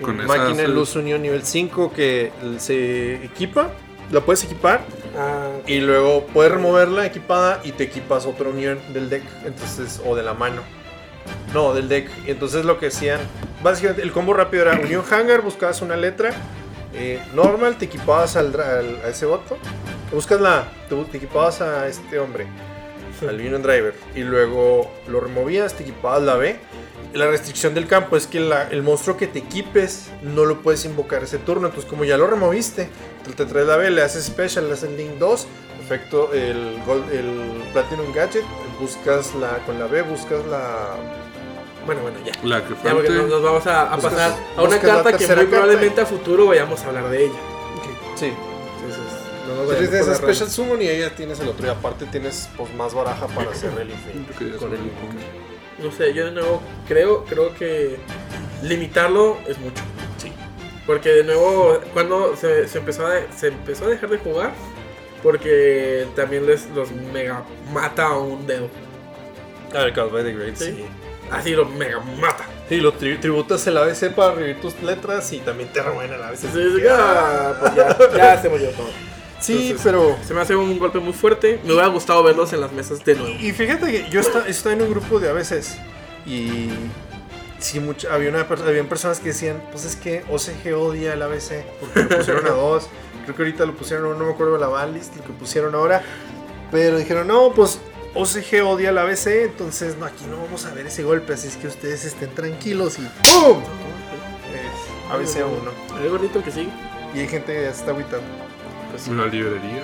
S4: Con esa
S3: máquina
S4: haces-
S3: Luz Unión nivel 5 que se equipa, la puedes equipar
S2: Ah,
S3: y luego puedes removerla equipada y te equipas otra unión del deck, entonces o de la mano. No, del deck. Entonces lo que hacían, básicamente el combo rápido era Unión Hangar, buscabas una letra eh, normal, te equipabas al, dra- al- a ese voto, buscas la, te, te equipabas a este hombre, al Union Driver, y luego lo removías, te equipabas la B. La restricción del campo es que la- el monstruo que te equipes no lo puedes invocar ese turno. Entonces, como ya lo removiste, te, traes la B, le haces Special, le haces Link 2, efecto el, Gold- el Platinum Gadget, buscas la con la B, buscas la.
S2: bueno, bueno, ya.
S4: La que
S2: Ya, porque nos, nos vamos a, a
S3: Buscas-
S2: pasar a una carta que muy
S3: carta
S2: probablemente a futuro vayamos a hablar de ella.
S3: Sí.
S2: No nos
S3: Entonces, de. Special Summon y ahí ya tienes el otro. Y aparte tienes pues, más baraja para hacer el con Invoker.
S2: No sé, yo de nuevo creo, creo que limitarlo es mucho.
S3: Sí.
S2: Porque de nuevo, cuando se, se empezó a, se empezó a dejar de jugar, porque también les los mega mata a un dedo.
S3: Ah, el Call by the Great,
S2: Sí.
S3: sí.
S2: Así lo mega mata.
S3: Sí, lo tri- tributas el ABC para revivir tus letras y también te remueven el ABC.
S2: Entonces, ya, pues ya, ya se murió todo.
S3: Sí,
S2: Entonces,
S3: pero.
S2: Se me hace un golpe muy fuerte. Me hubiera gustado verlos en las mesas de nuevo.
S3: Y fíjate que yo está- estoy en un grupo de ABCs y sí, mucho, había una, habían personas que decían, pues es que OCG odia el ABC, porque lo pusieron a dos. Creo que ahorita lo pusieron, a no me acuerdo la banlist, lo que pusieron ahora. Pero dijeron, no, pues OCG odia el ABC, entonces no, aquí no vamos a ver ese golpe, así es que ustedes estén tranquilos y ¡pum! ABC a uno.
S2: El gordito que sigue.
S3: Y hay gente que ya se está agüitando.
S2: Pues,
S4: Una librería.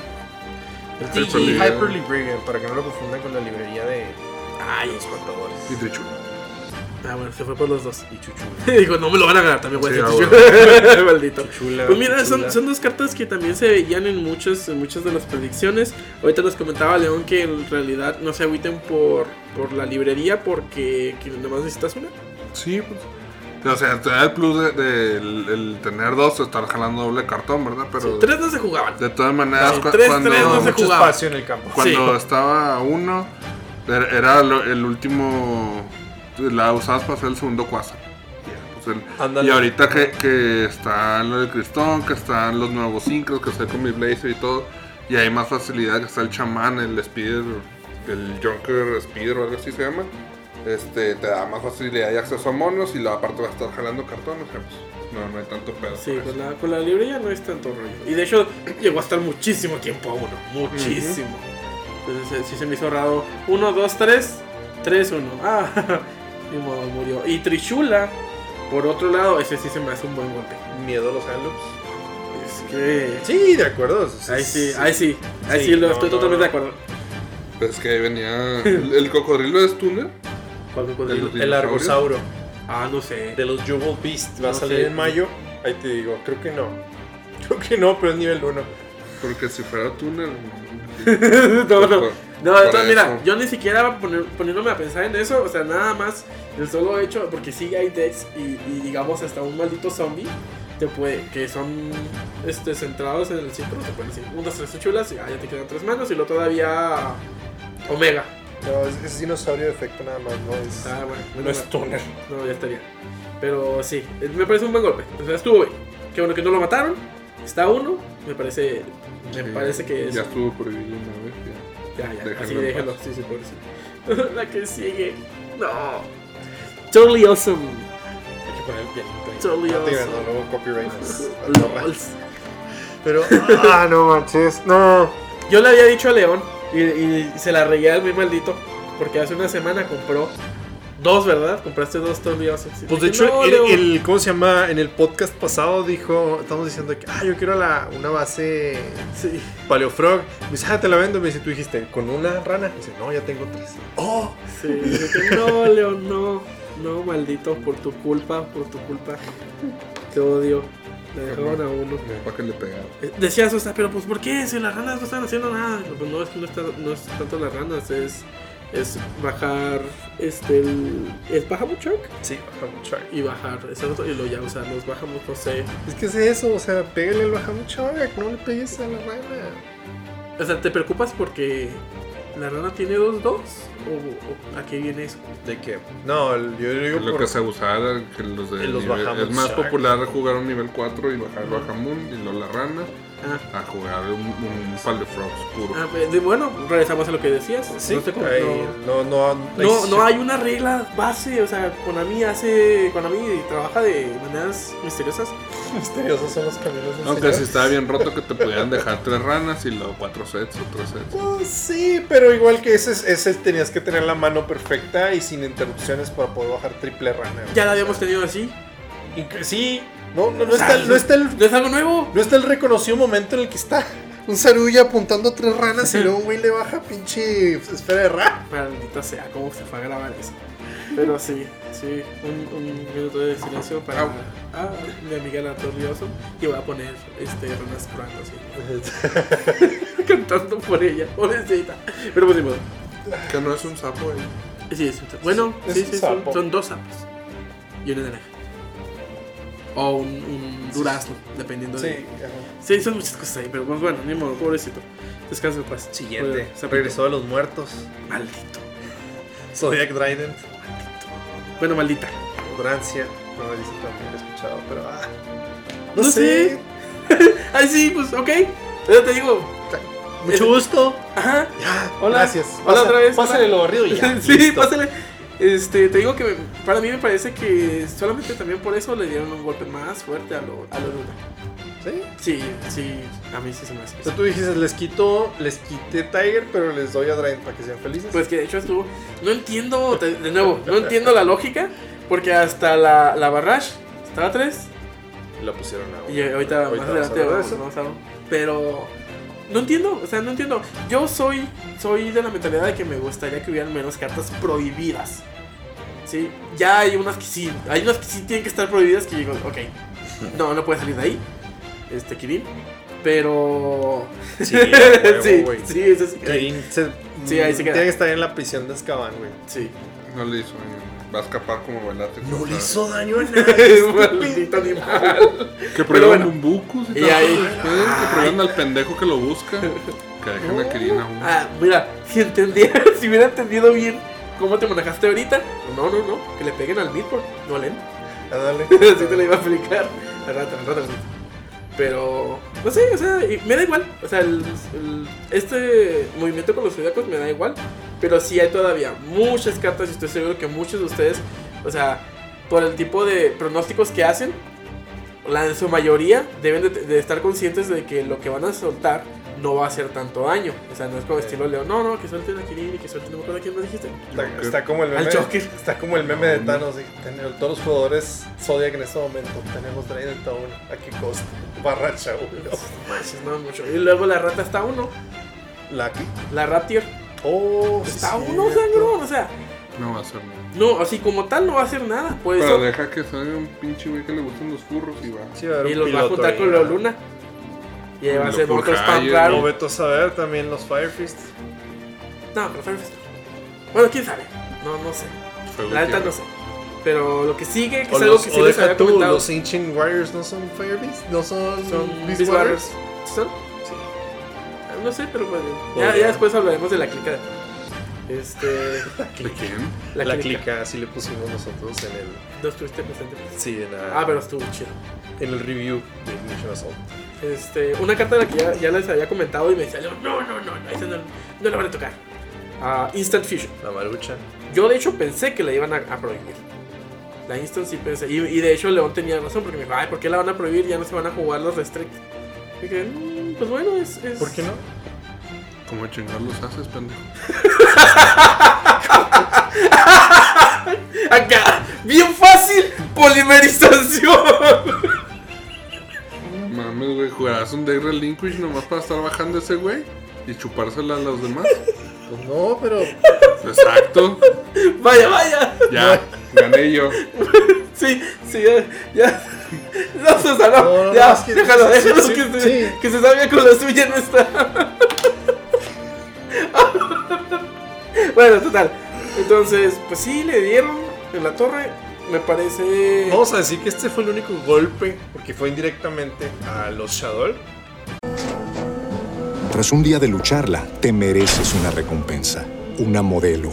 S3: Y
S4: Hyperlibrarian.
S3: Hyperlibrarian, para que no lo confundan con la librería de
S2: Ay,
S3: los contadores.
S4: Y Trichula.
S2: Ah, bueno, se fue por los dos.
S3: Y Chuchula.
S2: Digo, no me lo van a ganar, también voy
S4: Sí, ah,
S2: Maldito.
S3: Chuchula,
S2: Pues mira, son,
S3: Chuchula.
S2: son dos cartas que también se veían en muchas, en muchas de las predicciones. Ahorita les comentaba León que en realidad no se agüiten por, por la librería porque que nada más necesitas una.
S4: Sí, pues. O sea, te da el plus de, de el, el tener dos, estar jalando doble cartón, ¿verdad? Pero
S2: Tres no se jugaban.
S4: de todas maneras, cu-
S2: tres,
S4: cuando,
S2: tres no se
S3: mucho
S2: jugaba.
S3: espacio en el campo.
S4: cuando
S2: Sí.
S4: estaba uno, era era lo- el último. La usabas para hacer el segundo cuasa. Pues el- y ahorita que, que está lo del Cristón, que están los nuevos sincros, que estoy con mi Blazer y todo, y hay más facilidad, que está el chamán, el Speeder, el Junker Speeder o algo así se llama. Este, te da más facilidad y acceso a monos y la aparte va a estar jalando cartones, o sea, pues, no, no hay tanto pedo.
S2: Sí, con la, con la librería no es tanto rollo. Y de hecho, llegó a estar muchísimo tiempo a uno. Muchísimo. Entonces, eh, sí se me hizo raro. Uno, dos, tres. Tres, uno. Ah, ni modo, murió. Y Trishula, por otro lado, ese sí se me hace un buen golpe.
S3: Miedo a los handloops.
S2: Es que.
S3: Sí, de acuerdo.
S2: Ahí sí, ahí sí. Ahí sí,
S3: Sí,
S2: lo
S3: no,
S2: estoy
S3: no,
S2: totalmente
S3: no.
S2: de acuerdo.
S4: Pues es que ahí venía. El, el cocodrilo de Stunner.
S2: ¿Cuál cocodrilo?
S4: El-
S3: El argosauro
S2: Ah, no sé.
S3: de los Jubal Beast va a
S2: No
S3: salir
S2: sé.
S3: en mayo. Ahí te digo, creo que no. Creo que no, pero es nivel 1.
S4: Porque si fuera Tuner.
S2: no, no. No, entonces mira,
S4: eso.
S2: yo ni siquiera poner, poniéndome a pensar en eso, o sea, nada más el solo hecho, porque sí hay decks y, y digamos hasta un maldito zombie te puede, que son este, centrados en el ciclo, te pueden decir unas tres chulas y ah, ya te quedan tres manos y luego todavía Omega.
S3: No, es, es dinosaurio de efecto nada más, no es.
S2: Ah, bueno,
S3: no es Tuner.
S2: No, ya estaría. Pero sí, eh, me parece un buen golpe. O sea, estuvo bien. Qué bueno que no lo mataron. Está uno. Me parece. Me
S4: Sí,
S2: parece que es.
S4: Ya estuvo prohibido una vez. ya.
S2: Ya, ya, así
S4: paz.
S2: sí, sí, pobrecito. La que sigue. No. Totally awesome.
S3: Hay que poner ahí.
S2: Totally
S3: No te digas,
S2: awesome.
S3: no, luego copyright. Pero, ah, no manches, no.
S2: Yo le había dicho a León y, y se la regué al muy maldito. Porque hace una semana compró dos, ¿verdad? Compraste dos. Sí,
S3: Pues de hecho,
S2: "No,
S3: el,
S2: León".
S3: el- ¿cómo se llama? En el podcast pasado dijo, estamos diciendo que, ah, yo quiero la, una base
S2: Sí.
S3: Paleofrog. Me dice, ah, te la vendo. Me dice, tú dijiste, ¿con una rana? Me dice, no, ya tengo tres. Oh,
S2: Sí, dije, no, León, no. No, maldito, por tu culpa, por tu culpa. Te odio. Le dejaron a uno.
S4: Para que le pegara.
S2: Eh, Decías, o sea, pero pues ¿por qué? Si las ranas no están haciendo nada. Pues no, es que no, está, no es tanto las ranas, es, es bajar este el, el Bahamut Shark
S3: sí, baja mucho.
S2: y bajar ese otro y lo ya usar los Bahamut, no sé.
S3: Es que es eso, o sea, pégale al baja mucho, no le pegues a la rana.
S2: O sea, ¿te preocupas porque la rana tiene dos dos? ¿O, o a qué viene eso?
S3: ¿De qué? No, el- yo digo
S4: Lo
S3: por...
S4: que se usaba que los de
S3: En los
S4: nivel-
S3: Bahamut
S4: es más
S3: Shark.
S4: popular jugar un nivel 4 y bajar Bahamut y luego la rana
S2: Ah,
S4: a jugar un, un pal de frogs puro.
S2: ah, pues, de- bueno, regresamos a lo que decías.
S3: Sí,
S2: no
S3: ahí,
S2: no,
S3: no, No,
S2: no hay una regla base, o sea, Konami hace, Konami trabaja de maneras misteriosas.
S3: Misteriosos son los caminos del
S4: Aunque
S3: Señor.
S4: si estaba bien roto que te podían dejar tres ranas y luego cuatro sets o tres sets.
S3: Pues sí, pero igual que ese, ese tenías que tener la mano perfecta y sin interrupciones para poder bajar triple rana.
S2: Ya la habíamos tenido así.
S3: Inc- Sí, no, no, no
S2: O sea,
S3: está, no, está el,
S2: ¿No es algo nuevo?
S3: no está el reconocido momento en el que está un Saruya apuntando a tres ranas y luego un güey le baja pinche esfera de rap.
S2: Maldita sea, cómo se fue a grabar eso. Pero sí, sí, un, un minuto de silencio para ah, mi amiga la Torrioso y voy a poner este Ranas Croatas así. cantando por ella, pobrecita. Pero pues modo.
S4: Que no es un sapo, eh.
S2: Sí, es un- bueno,
S3: Es
S2: sí, sí, son,
S3: sapo.
S2: son dos sapos y una naranja. O un, un durazno, dependiendo
S3: Sí,
S2: de.
S3: ajá.
S2: Sí, son muchas cosas ahí, pero pues bueno, ni modo, pobrecito. Descansa en paz.
S3: Siguiente,
S2: sapito.
S3: regresó de los muertos.
S2: Maldito.
S3: Zodiac Trident,
S2: Bueno, maldita.
S3: Odrancia. No, también lo he escuchado, pero ah.
S2: No sé. Ay, sí, pues ok. Pero te digo.
S3: Mucho gusto.
S2: Ajá.
S3: Ya,
S2: Hola.
S3: gracias.
S2: Hola otra vez.
S3: Pásale
S2: hola.
S3: lo barrido y ya.
S2: sí,
S3: listo.
S2: pásale. Este, te digo que me- para mí me parece que solamente también por eso le dieron un golpe más fuerte a lo, a lo Luna.
S3: ¿Sí?
S2: Sí, sí, a mí sí se me hace.
S3: O sea, tú dijiste, les quito, les quité Tiger, pero les doy a Drain para que sean felices.
S2: Pues que de hecho estuvo. No entiendo, de, de nuevo, no entiendo la lógica. Porque hasta la, la Barrage estaba a 3.
S3: la pusieron a
S2: Y ahorita,
S3: Ahorita
S2: más adelante vamos, vamos a. Pero no entiendo, o sea, no entiendo. Yo soy, soy de la mentalidad de que me gustaría que hubieran menos cartas prohibidas. Sí, ya hay unas que sí, hay unas que sí tienen que estar prohibidas que digo, ok, no, no puede salir de ahí. Este Kirin. Pero.
S3: Sí, huevo,
S2: sí,
S3: güey.
S2: sí, eso sí.
S3: Kirin se-
S2: Sí, ahí se queda.
S3: Tiene que estar en la prisión de Azkaban, güey.
S2: Sí.
S4: No le hizo daño. Va a escapar como Bellatrix.
S3: No le hizo daño a nadie.
S2: Maldito animal.
S4: Que prueban
S2: bueno.
S4: un y,
S2: ahí-
S4: Que prueban al pendejo que lo busca. Que dejen a Kirina aún.
S2: Ah, mira, si entendiera, si hubiera entendido bien cómo te manejaste ahorita, no, no, no, que le peguen al midboard, no len.
S3: Ah, dale.
S2: Así te lo iba a explicar. Al rato, al rato, al rato. Pero, no sé, o sea, me da igual. O sea, el- el- este movimiento con los zodiacos me da igual. Pero sí hay todavía muchas cartas y estoy seguro que muchos de ustedes, o sea, por el tipo de pronósticos que hacen, la, en su mayoría deben de, de estar conscientes de que lo que van a soltar no va a hacer tanto daño. O sea, no es como estilo Leo, no, no, que suelten a Kirin y que suelten, no me acuerdo quién me dijiste.
S3: Está, está como el
S2: Al
S3: meme.
S2: Joker.
S3: Está como el meme de Thanos. de tenemos- todos los jugadores Zodiac en este momento. Tenemos Drain en Town. ¿A qué costo? Barracha.
S2: Manches, no mucho. Y luego la rata está a uno.
S3: ¿La qué?
S2: La Ratier
S3: Oh,
S2: está uno, sangrón. O sea,
S4: No va a ser nada.
S2: no, así como tal no va a hacer nada. Pues
S4: Pero
S2: eso.
S4: deja que salga un pinche güey que le gustan los furros y va.
S3: Sí, va a haber
S2: Y
S3: un
S2: los va a
S3: piloto
S2: juntar
S3: ahí,
S2: con
S3: ¿verdad?
S2: la luna. Y ahí va a
S4: Lo
S2: ser otro spam.
S4: No,
S3: veto a saber también los Firefist.
S2: No, pero Firefist. Bueno, quién sabe. No, no sé.
S4: Fuego
S2: La neta
S4: tierra.
S2: no sé. Pero lo que sigue, que
S3: O,
S2: es algo
S3: los,
S2: que sí
S3: o
S2: les
S3: deja
S2: había
S3: tú,
S2: comentado.
S3: los Ancient Warriors no son Firebeast. No son,
S2: Son
S3: Beast
S2: Beast
S3: Warriors.
S2: Warriors. ¿Son? No sé, pero bueno. Ya,
S3: Podría.
S2: ya después hablaremos de la clica. Este.
S4: ¿De quién?
S2: La,
S3: La,
S2: clica.
S3: clica, así le pusimos nosotros en el.
S2: No estuviste presente.
S3: Sí, en, la-
S2: Ah, pero estuvo chido.
S3: en el review de Ignition Assault.
S2: Este, una carta de la que ya, ya les había comentado y me decía, no, no, no, no, esa no, no la van a tocar. Ah, Instant Fusion.
S3: La marucha.
S2: Yo de hecho pensé que la iban a, a prohibir. La Instant sí pensé. Y, y de hecho León tenía razón porque me dijo, ay, ¿por qué la van a prohibir? Ya no se van a jugar los Restrict. Y dije, "Mm, pues bueno, es, es-
S3: ¿Por qué no?
S4: ¿Cómo chingados los haces, pendejo?
S2: Acá, bien fácil, polimerización.
S4: Mames, güey. ¿Jugarás un deck relinquish nomás para estar bajando ese güey? Y chupársela a los demás.
S3: Pues no, pero.
S4: Exacto.
S2: vaya, vaya.
S4: Ya, gané yo.
S2: Sí, sí, ya. ya. No, Susana, no,
S3: No, no,
S2: ya,
S3: no, es que-
S2: déjalo,
S3: sí,
S2: déjalo
S3: sí,
S2: que,
S3: sí,
S2: se,
S3: sí.
S2: que se salga con la suya en esta. bueno, total. Entonces, pues sí, le dieron en la torre. Me parece.
S3: Vamos a decir que este fue el único golpe, porque fue indirectamente a los Shadow.
S5: Tras un día de lucharla, te mereces una recompensa, una modelo,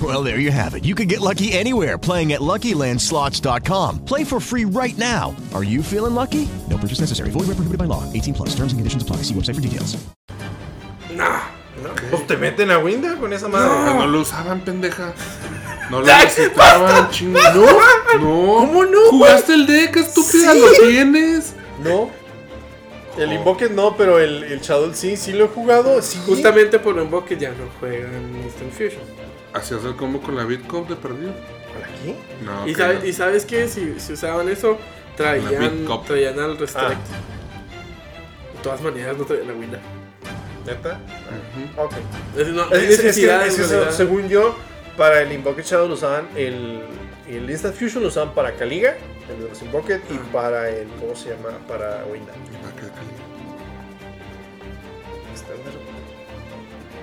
S1: Well, there you have it. You can get lucky anywhere playing at LuckyLandSlots.com. Play for free right now. Are you feeling lucky? No purchase necessary. Void where prohibited by law. 18 plus. Terms and conditions apply. See website for details.
S2: Nah.
S3: Pues te meten a Winda con esa madre.
S4: No lo usaban, pendeja. No lo necesitaban, chingada. No, no.
S3: ¿Cómo no,
S4: ¿Jugaste el deck, estúpida? ¿Lo tienes?
S3: No. El Invoker no, pero el, el Shadow sí, sí lo he jugado. Sí.
S2: Justamente por invoque ya no juegan Instant Fusion.
S4: ¿Hacías el combo con la Bitcop de perdido?
S3: ¿Para qué?
S4: No,
S2: y, sabe-
S4: no.
S2: y sabes que si, si usaban eso,
S4: La
S2: traían, traían al Restrict.
S3: Ah.
S2: De todas maneras, no traían la Winda.
S3: ¿Neta?
S4: Ujú.
S3: Ok.
S2: Es, no,
S3: Es, es- que, que según yo, para el Invoker Shadow lo usaban el, el Instant Fusion lo usaban para Kaliga, el de los Invoket, y
S2: Ah.
S3: para el. ¿Cómo se llama? Para Winda.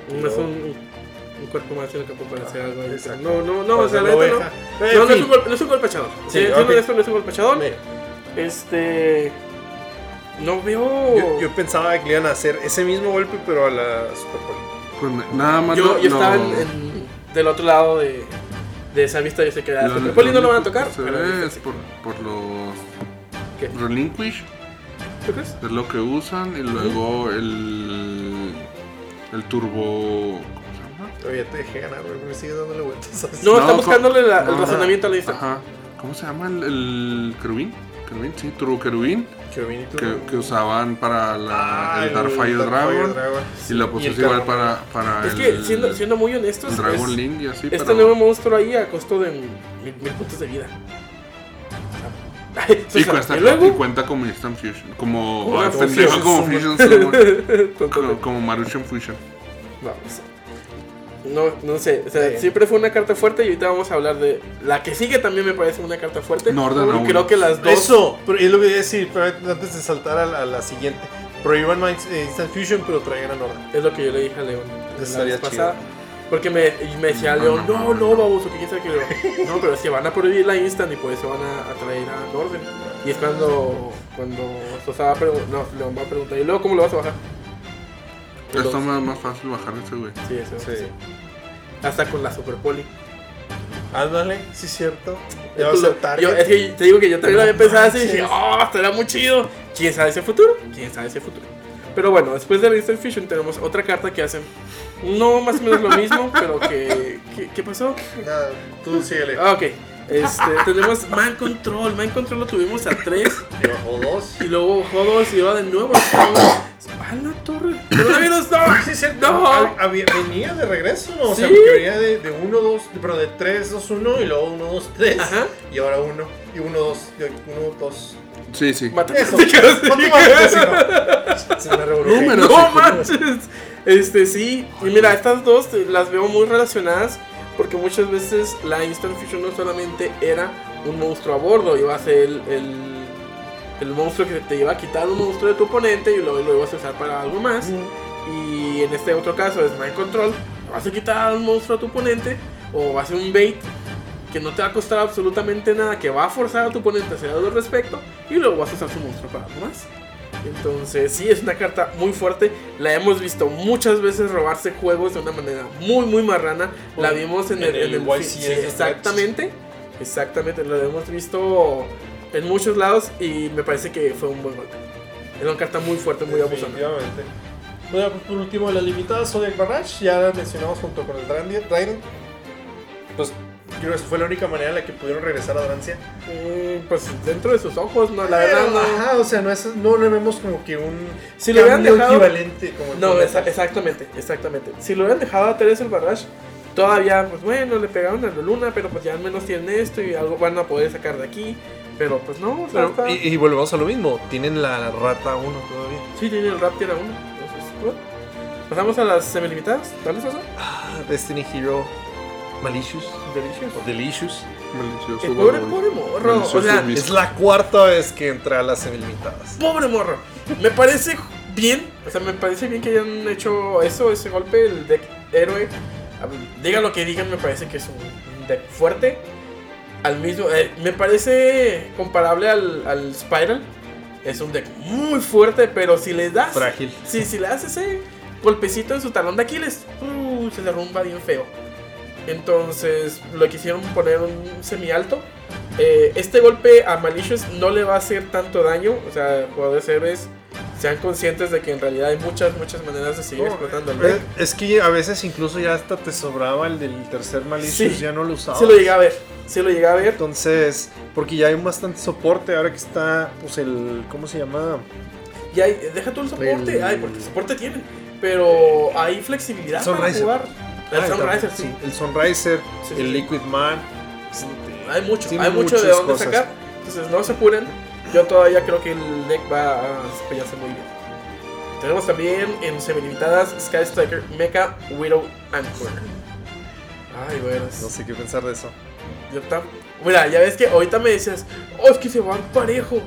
S2: No es un, un cuerpo más en el campo para hacer algo.
S3: exacto.
S2: No, no, no, o sea, la
S3: la
S2: neta no. No, no es un, gol- no es un golpechador.
S3: Sí,
S2: Sí, siendo
S3: ok.
S2: honesto, no es un golpechador.
S3: Mira,
S2: Este. No veo.
S3: Yo, yo pensaba que le iban a hacer ese mismo golpe, pero a la Super Poli.
S4: Pues nada más.
S2: Yo,
S4: lo-
S2: yo estaba en, en- del otro lado de, de esa vista. Yo sé que a
S4: lo-
S2: Super Poli no lo van a tocar.
S4: Se
S2: pero
S4: ve es por, por los
S2: ¿Qué?
S4: Relinquish,
S2: ¿Tú crees?
S4: es lo que usan, y luego el. El turbo.
S3: Todavía te dejé ganar, güey, porque sigues dándole vueltas. así.
S2: No, está buscándole la- el
S4: no,
S2: razonamiento a la lista.
S4: Ajá. ¿Cómo se llama el, el querubín? ¿Querubín? Sí, turbo querubín.
S3: Cherubín y.
S4: Que, que usaban para la,
S3: Ah,
S4: el Darkfire
S3: Darkfire
S4: Dragon. Y la
S3: el
S4: pusiste igual para, para
S2: Es
S4: el,
S2: que, siendo, siendo muy honestos,
S4: el Dragon
S2: es-
S4: Link y así.
S2: este
S4: pero-
S2: nuevo monstruo ahí a costo de mil, mil puntos de vida. O
S4: Y
S2: sea,
S4: cuesta,
S2: y luego,
S4: y cuenta como Instant Fusion. Como.
S2: Como
S4: ay,
S2: una
S4: pendejo,
S3: Fusion
S4: como. Fusion como, como Maruchan Fusion.
S2: Vamos. No, no sé, o sea,
S3: Está
S2: siempre fue una carta fuerte y ahorita vamos a hablar de la que sigue también me parece una carta fuerte.
S4: Northern
S2: creo que las dos
S3: Eso, pero es lo que iba a decir, pero antes de saltar a la, a la siguiente. Prohíban eh, Instant Fusion, pero traigan a Northern.
S2: es lo que yo le dije a León la
S3: Estaría
S2: vez pasada. Porque me, me decía León, no, no, baboso, que quién sabe que yo. No, pero es que van a prohibir la instant y por eso van a, a traer a Northern. Y es cuando, cuando Sosa va a preguntar, no, León va a preguntar, ¿y luego cómo lo vas a bajar?
S4: Esto
S2: Los-
S4: es más, más fácil bajar ese, güey.
S2: Sí, eso.
S3: Sí.
S2: sí. Hasta con la Super Poli.
S3: Ándale, sí es cierto.
S2: Yo,
S3: Ya a
S2: es que te digo que yo también lo había
S3: No
S2: pensado así y dije, oh, estará muy chido. ¿Quién sabe ese futuro? ¿Quién sabe ese futuro? Pero bueno, después de la Instant Fusion tenemos otra carta que hacen no más o menos lo mismo, pero que... ¿Qué, qué pasó?
S3: Nada, tú síguele.
S2: Ah, ok. Este, tenemos Man Control. Man Control lo tuvimos a 3
S3: Y bajó dos.
S2: y luego bajó 2 y ahora de nuevo estamos... ¡A la torre! ¡Coronavirus! ¡No!
S3: Ah, sí, cierto.
S2: ¡No!
S3: Hab- había- venía de regreso, ¿no? O sea,
S2: Sí.
S3: porque venía de, de 1, 2, pero de 3, 2, 1 y luego 1, 2, 3.
S2: Ajá.
S3: Y ahora 1 y 1, 2, 1, 2.
S4: Sí, sí.
S3: Eso.
S2: Matemáticas.
S3: Matemáticas, sí, no. Se me revolvió.
S4: Números.
S2: No manches. Este sí. Y mira, estas dos las veo muy relacionadas. Porque muchas veces la Instant Fusion no solamente era un monstruo a bordo, iba a ser el, el, el monstruo que te iba a quitar un monstruo de tu oponente y luego lo ibas a usar para algo más. Y en este otro caso es Mind Control. Vas a quitar un monstruo a tu oponente o va a ser un bait que no te va a costar absolutamente nada, que va a forzar a tu oponente a hacer algo al respecto y luego vas a usar su monstruo para algo más. Entonces, sí, es una carta muy fuerte. La hemos visto muchas veces robarse juegos de una manera muy, muy marrana. La vimos en
S3: En
S2: el,
S3: el
S2: en el
S3: YCS
S2: sí,
S3: de
S2: exactamente. Exactamente, lo hemos visto en muchos lados y me parece que fue un buen golpe. Era una carta muy fuerte, muy.
S3: Definitivamente. Bueno, pues, por último, la limitada Zodiac Barrage, ya la mencionamos junto con el. Trident. Pues creo que fue la única manera en la que pudieron regresar a Drancia.
S2: Mm, pues dentro de sus ojos, no, la verdad no.
S3: Ajá, o sea, no, es, no le vemos como que un
S2: Si lo hubieran dejado-
S3: equivalente. Como el
S2: No, esa- exactamente, exactamente. Si lo hubieran dejado a Teresa el Barrage, todavía, pues bueno, le pegaron a la luna, pero pues ya al menos tienen esto y algo van a poder sacar de aquí. Pero pues no, o sea,
S3: Pero,
S2: está-
S3: y, y volvemos a lo mismo, tienen la rata 1 todavía.
S2: sí tiene el Raptor aún. Entonces, bueno. Pasamos a las semilimitadas. ¿Dale, Sosa?
S3: Ah, Destiny Hero Malicious.
S2: Delicious.
S3: O Delicious.
S4: Malicioso.
S2: El pobre, morro. O sea.
S3: Es la cuarta vez que entra a las semilimitadas.
S2: pobre morro. Me parece bien, o sea, me parece bien que hayan hecho eso, ese golpe, el deck héroe. Digan lo que digan, me parece que es un, un deck fuerte. Al mismo, eh, me parece comparable al, al Spiral. Es un deck muy fuerte, pero si le das.
S3: Frágil.
S2: Sí, si le das ese golpecito en su talón de Aquiles, uh, se derrumba bien feo. Entonces lo quisieron poner un semi alto. Eh, este golpe a Malicious no le va a hacer tanto daño. O sea, jugadores héroes sean conscientes de que en realidad hay muchas, muchas maneras de seguir explotando el deck.
S3: Eh, Es que a veces incluso ya hasta te sobraba el del tercer Malicious,
S2: Sí.
S3: ya no lo usaba.
S2: Sí lo llegué a ver, sí lo llegué a ver.
S3: Entonces, porque ya hay bastante soporte, ahora que está, pues el, ¿cómo se llama?
S2: Y hay, deja tú el soporte,
S3: El-
S2: ay, porque soporte tienen. Pero hay flexibilidad para
S3: Sunriser.
S2: jugar. El
S3: Ah,
S2: Sunriser, sí.
S3: el Sunriser,
S2: Sí, sí,
S3: el. Liquid Man. este,
S2: Hay mucho, hay mucho de dónde
S3: cosas.
S2: sacar. Entonces no se apuren. Yo todavía creo que el deck va a desempeñarse muy bien. Tenemos también en semilimitadas Sky Striker Mecha Widow Anchor. Ay, bueno.
S3: No sé qué pensar de eso.
S2: Yo Mira, ya ves que ahorita me decías, oh, es que se van parejo.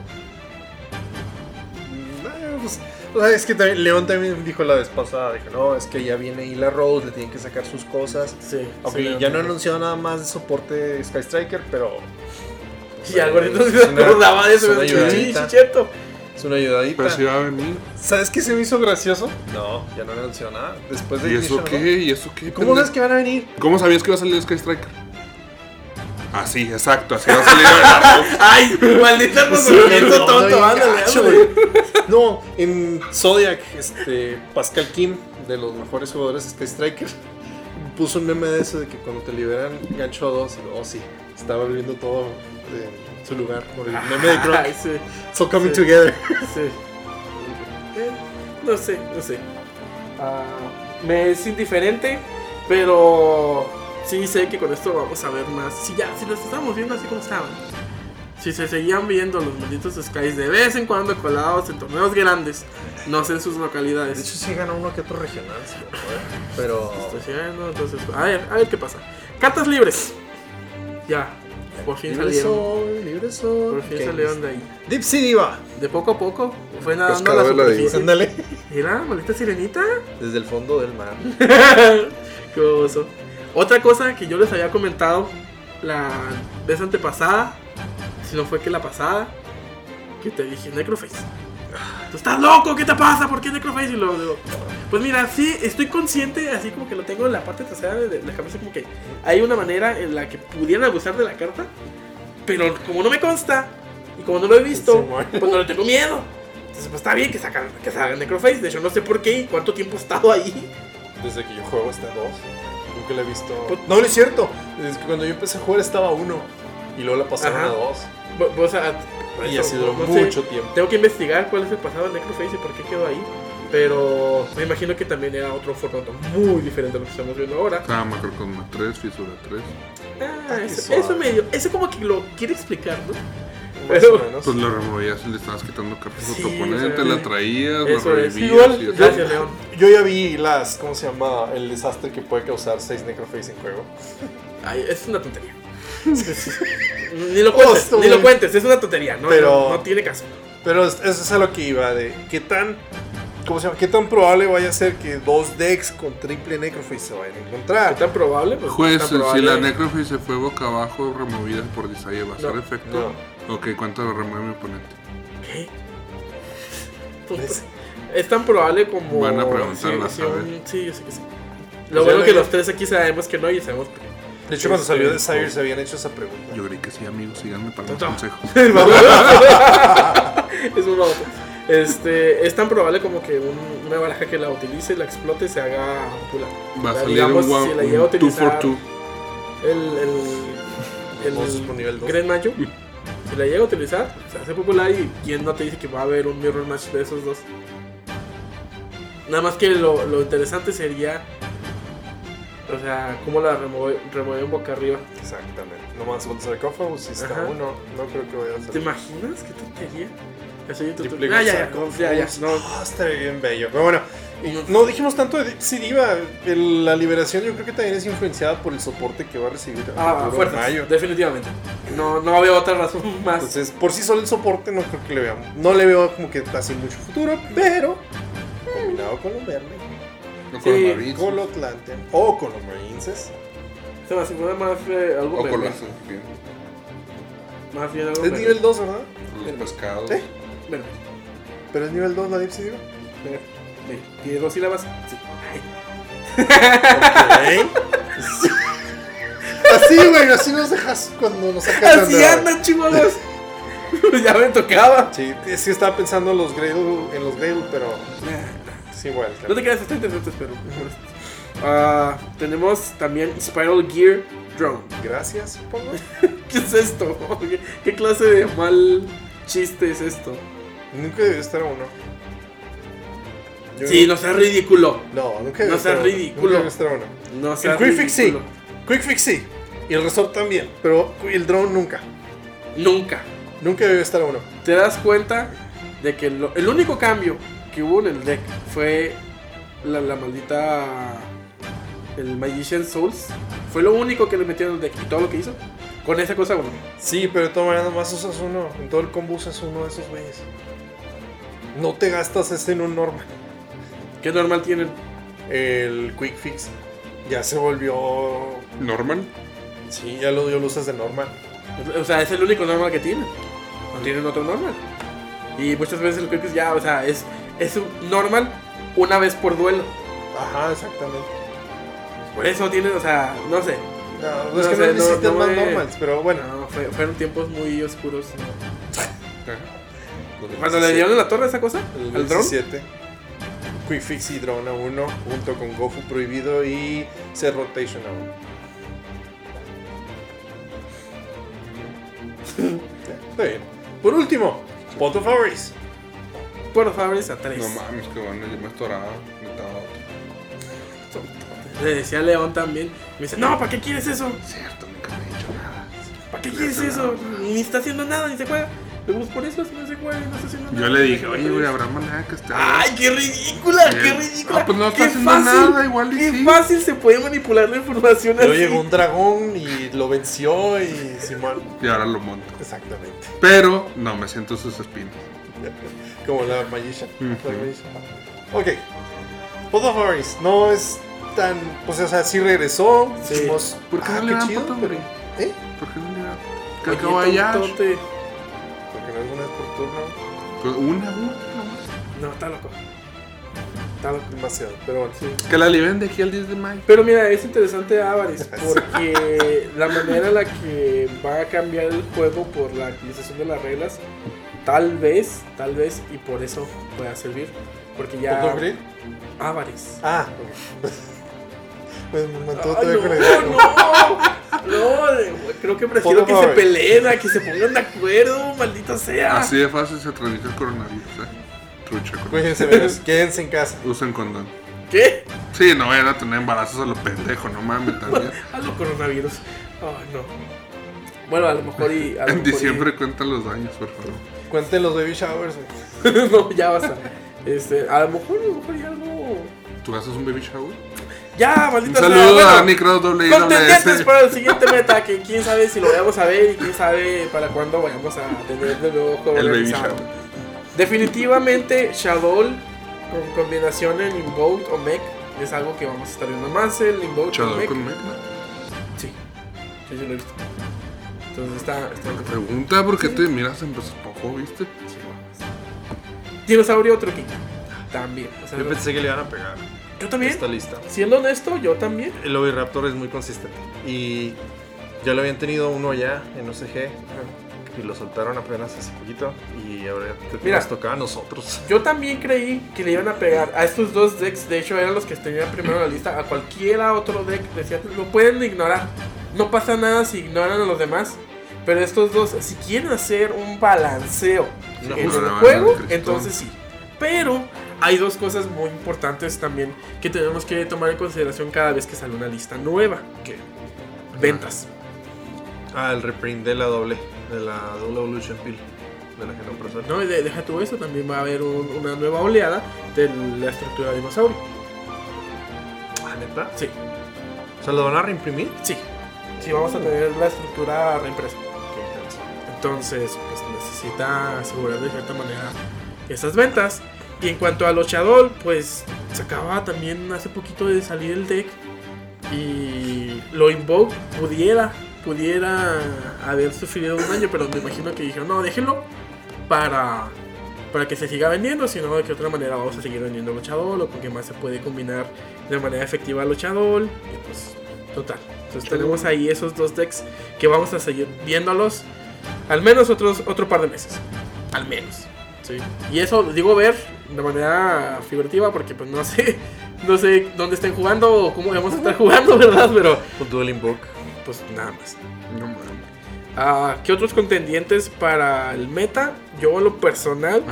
S3: O sea, es que también, León también dijo la vez pasada, dijo, no, es que ya viene Hila Rose, le tienen que sacar sus cosas.
S2: Sí.
S3: Ok,
S2: sí,
S3: ya no ha anunciado nada más de soporte de Sky Striker, pero
S2: Y algo no se acordaba de eso. Sí, sí,
S3: ayudadita.
S2: es cierto.
S3: es una ayudadita.
S4: Pero si va a venir.
S3: ¿Sabes qué se me hizo gracioso? No, ya no han anunciado nada. Después de
S4: ¿Y eso qué? ¿Y eso qué?
S3: ¿Cómo sabes que van a venir?
S4: ¿Cómo sabías que iba a salir Sky Striker? Así, exacto, así va a salir la
S2: Ay, maldita razonamiento tonto, ándale.
S3: No, en Zodiac, este, Pascal Kim, de los mejores jugadores de Sky Striker, puso un meme de eso de que cuando te liberan gancho 2, y oh sí, estaba volviendo todo en su lugar por el meme de Croc.
S2: Ay, sí,
S3: So coming
S2: sí.
S3: together.
S2: sí. Eh, no sé, no sé. Ah, me es indiferente, pero sí sé que con esto vamos a ver más. Si ya, si los estamos viendo así como estaban. Si se seguían viendo los malditos Skies de vez en cuando colados en torneos grandes, no sé en sus
S3: De
S2: localidades.
S3: hecho, sí gana uno que otro regional, sí, acuerdo. pero.
S2: Estoy viendo, entonces, a ver, a ver qué pasa. Cartas libres. Ya, por fin
S3: Libre
S2: salieron.
S3: soy, libre soy.
S2: Por fin
S3: Ok.
S2: salieron de ahí.
S3: Dipsy Diva.
S2: De poco a poco, fue nadando a la
S4: de la
S2: superficie.
S3: Ándale.
S2: Mira, maldita sirenita.
S3: Desde el fondo del mar.
S2: Qué oso. Otra cosa que yo les había comentado la vez antepasada, si no fue que la pasada, que te dije Necroface. Tú estás loco, ¿qué te pasa? ¿Por qué Necroface? Y luego digo, pues mira, sí, estoy consciente, así como que lo tengo en la parte trasera de la cabeza, como que hay una manera en la que pudieran abusar de la carta, pero como no me consta y como no lo he visto, pues no le tengo miedo. Entonces, pues está bien que sacan, que salga Necroface. De hecho, no sé por qué y cuánto tiempo he estado ahí.
S3: Desde que yo juego hasta 2. La he visto.
S2: Pues-
S3: No, no es cierto. Desde que cuando yo empecé a jugar estaba 1. Y luego la pasaron
S2: Ajá.
S3: a 2.
S2: Bu- O sea,
S3: Y
S2: eso,
S3: así duró
S2: no sé.
S3: mucho tiempo.
S2: Tengo que investigar cuál es el pasado de Necroface y por qué quedó ahí. Pero me imagino que también era otro formato muy diferente a lo que estamos viendo ahora.
S4: Estaba Macrocosma 3, Fisura 3.
S2: Ah,
S3: qué
S2: eso, eso medio. Eso como que lo quiere explicar, ¿no?
S3: Más
S2: Pero-
S3: o menos.
S4: Pues lo removías y le estabas quitando cartas a tu oponente, la traías,
S2: Eso
S4: lo
S2: es.
S4: revivías.
S2: Igual,
S4: y así.
S2: gracias, León.
S3: Yo ya vi las. ¿Cómo se llama? El desastre que puede causar 6 Necroface en juego.
S2: Ay, es una tontería. ni lo cuentes,
S3: Justo,
S2: ni lo cuentes, es una tontería, no,
S3: Pero-
S2: no, no tiene caso.
S3: Pero es- eso es a lo que iba. De qué tan. ¿Cómo se llama? ¿Qué tan probable vaya a ser que dos decks con triple Necroface se vayan a
S2: ¿Qué
S3: encontrar?
S2: tan probable? Pues,
S4: Juez,
S2: tan
S4: si
S2: probable-
S4: la Necroface se fue boca abajo, removida por Desire, ¿va a efecto? Ok, ¿cuánto lo remueve mi oponente?
S2: ¿Qué? Pues,
S3: ¿Ves?
S2: Es tan probable como.
S4: Van a preguntar,
S2: sí,
S4: a
S2: un- sí, yo sé que sí. Lo bueno que
S3: lo-
S2: los tres aquí sabemos que no y sabemos que.
S3: De hecho, cuando salió
S2: Este,
S3: Desire se habían hecho esa pregunta.
S4: Yo creí que sí, amigos, síganme para los consejos.
S2: es un baboso. Este, es tan probable como que un- una baraja que la utilice, la explote, se haga popular.
S4: Va a salir
S2: digamos,
S4: un,
S2: si la llega a
S4: un 2 for
S2: utilizar
S4: 2.
S2: el, el, el
S3: dos.
S2: Grand Mayo, si la llega a utilizar, se hace popular y quién no te dice que va a haber un mirror match de esos dos. Nada más que lo, lo interesante sería, o sea, cómo la remueve, remueven boca arriba.
S3: Exactamente. No más el sarcófago, si está
S2: Ajá.
S3: uno, no creo que vaya a
S2: ¿Te
S3: ser.
S2: imaginas qué tontería? Así, tú- tú-
S3: Triple
S2: ah, ya, ya, ya, ya, no.
S3: Ah, estaría bien bello. Pero bueno, no dijimos tanto de Dipsy Diva. El- la liberación yo creo que también es influenciada por el soporte que va a recibir
S2: Ah,
S3: futuro
S2: fuertes,
S3: Mayo.
S2: definitivamente. No, no veo otra razón más.
S3: Entonces, por sí solo el soporte no creo que le veamos. No le veo como que así mucho futuro, pero combinado con los verdes,
S4: No
S2: Sí,
S4: con el Marines.
S3: con los Atlantean o con los Marines.
S2: Se me figura más eh, algo
S4: O con
S2: verde.
S4: bien,
S2: Más bien algo
S3: Es
S2: verde.
S3: nivel 2, ¿verdad?
S4: los pescados.
S3: ¿Eh?
S2: Verde.
S3: Pero es nivel 2 la Dipsy Diva.
S2: Verde. Sí. ¿Tiene dos sílabas? Sí. Ay.
S3: Ok. así, güey, así nos dejas cuando nos sacas
S2: Así andan, chihuahuas. ya me tocaba.
S3: Sí, que estaba pensando en los Gradle, en los Gradle, pero es igual.
S2: No te creas, está interesante, pero. Ah, tenemos también Spiral Gear Drone.
S3: Gracias, supongo.
S2: ¿Qué es esto? ¿Qué, qué clase de mal chiste es esto?
S3: Nunca debió estar uno. Yo-
S2: Sí, no seas ridículo.
S3: No, nunca
S2: no seas ridículo.
S3: Nunca uno.
S2: No
S3: El
S2: seas
S3: Quick Fix sí. Quick Fix sí. Y el Resort también. Pero el drone nunca.
S2: Nunca.
S3: Nunca debió estar uno.
S2: Te das cuenta de que lo- el único cambio que hubo en el deck fue la, la maldita. El Magician Souls. Fue lo único que le metieron en el deck. Y todo lo que hizo Con esa cosa, bueno.
S3: Sí, pero de todas maneras nomás usas uno. En todo el combo usas uno de esos güeyes. No te gastas ese en un normal.
S2: ¿Qué normal tienen?
S3: El Quick Fix ya se volvió.
S4: Normal.
S3: Sí, ya lo, lo usas de normal.
S2: O sea, es el único normal que tienen. No tienen otro normal. Y muchas veces el Quick Fix ya, o sea, es, es un normal una vez por duelo.
S3: Ajá, exactamente.
S2: Por eso tienen, o sea, no sé.
S3: No,
S2: No
S3: es que
S2: sé,
S3: no
S2: no
S3: más
S2: me-
S3: normals, pero bueno.
S2: No, fue- fueron tiempos muy oscuros. Cuando le dieron la torre esa cosa,
S3: El
S2: al dron.
S3: 17. Quick Fix y Drone a 1 junto con Gofu Prohibido y Set Rotation a 1. Está bien. Por último, Pot of Hours.
S2: Por favores a tres.
S4: No mames, que bueno, yo me estoraba.
S2: Le decía a León también. Me dice, no, ¿para qué quieres eso?
S4: Cierto, nunca me he dicho nada.
S2: ¿Para qué quieres eso? Ni está haciendo nada, ni se juega. Pero pues por eso se juega, no está haciendo nada.
S4: Yo le dije, oye, güey, habrá manera que esté.
S2: ¡Ay, qué ridícula! ¡Qué ridícula!
S4: Ah, pues no está
S2: ¡Qué
S4: haciendo nada, igual y
S2: ¡Qué
S4: sí.
S2: fácil se puede manipular la información
S3: Luego
S2: así!
S3: llegó un dragón y lo venció y Simón.
S4: Y ahora lo monto.
S3: Exactamente.
S4: Pero no me siento sus espinas.
S3: Como la Magician. La Magician. Ok. Pot of Hours no es tan. Pues, o sea, sí regresó.
S2: Sí.
S3: Dijimos,
S4: ¿Por qué
S3: ah,
S4: no le
S3: qué
S4: dan
S3: chido, pero-? ¿Eh?
S4: ¿Por qué no le da? Que
S2: Oye,
S4: acabo allá.
S3: Es una vez por turno.
S4: Pues una, una.
S2: No, está loco. Está loco.
S3: Demasiado. Pero bueno.
S4: Que la liberen de aquí al 10 de mayo.
S2: Pero mira, es interesante Avaris porque la manera en la que va a cambiar el juego por la actualización de las reglas, tal vez, tal vez, y por eso pueda servir. Porque
S3: ¿Pot
S2: ya. Avaris.
S3: Ah, ok. Pues me mató
S2: no,
S3: con el
S2: no, no, de- creo que prefiero que se peleen a que se pongan de acuerdo, maldita sea.
S4: Así de fácil se transmite el coronavirus, eh. Trucha
S3: Cuídense, quédense en casa.
S4: Usen condón.
S2: ¿Qué?
S4: Sí, no vayan a tener embarazos a lo pendejo, no mames también.
S2: A lo coronavirus. Ay, no. Bueno, a lo mejor y. a lo
S4: En
S2: mejor y-
S4: diciembre cuentan los daños, por favor.
S3: Cuenten los baby showers.
S2: no, ya basta. Este, a lo mejor, a lo mejor y algo.
S4: ¿Tú haces un baby shower?
S2: Ya, maldita sea.
S4: saludo
S2: Bueno,
S4: a Micro WWE.
S2: Contendientes para el siguiente meta, que quién sabe si lo vayamos a ver y quién sabe para cuándo vayamos a tener de nuevo juego
S4: El baby shower.
S2: Definitivamente Shadow con combinación en Invoke o Mech es algo que vamos a estar viendo más el Invoke
S4: Shadow
S2: con Mech.
S4: con Mech.
S2: Sí, sí, sí lo he visto. Entonces está, está
S4: Pregunta por qué te miras en poco, ¿viste?
S2: Dinosaurio Truqui. También. o sea,
S3: Yo pensé que le iban a pegar.
S2: Yo también.
S3: Esta lista.
S2: Siendo honesto, yo también.
S3: El Oviraptor es muy consistente. Y ya lo habían tenido uno allá en OCG. Y lo soltaron apenas hace poquito. Y ahora te
S2: Mira.
S3: nos tocaba a nosotros.
S2: Yo también creí que le iban a pegar a estos dos decks. De hecho, eran los que tenían primero en la lista. A cualquiera otro deck, decía, lo pueden ignorar. No pasa nada si ignoran a los demás. Pero estos dos, si quieren hacer un balanceo
S3: No,
S2: en
S4: no,
S2: el
S4: no,
S2: juego, entonces sí. Pero hay dos cosas muy importantes también que tenemos que tomar en consideración cada vez que sale una lista nueva. Que ventas.
S3: Ah, el reprint de la doble. De la Double Evolution Pill. De la Genoprosol.
S2: No, y de- deja tú eso, también va a haber un- una nueva oleada de la estructura de dinosaurio.
S3: Ah, ¿neta?
S2: Sí,
S3: O sea, ¿lo van a reimprimir?
S2: sí. Sí, vamos a tener la estructura reimpresa. Entonces, pues necesita asegurar de cierta manera esas ventas. Y en cuanto a los Shadow, pues se acaba también hace poquito de salir el deck. Y lo Invoke pudiera, pudiera haber sufrido un daño, pero me imagino que dijeron, no, déjenlo para, para que se siga vendiendo, sino de que otra manera vamos a seguir vendiendo luchador o porque más se puede combinar de manera efectiva luchador. Y pues, total. Entonces tenemos ahí esos dos decks que vamos a seguir viéndolos al menos otros, otro par de meses. Al menos. Sí. Y eso digo ver de manera figurativa porque pues no sé, no sé dónde estén jugando o cómo vamos a estar jugando, ¿verdad? Pero
S3: Con Duel Invoke.
S2: pues nada más.
S4: No mames.
S2: Ah, ¿Qué otros contendientes para el meta? Yo a lo personal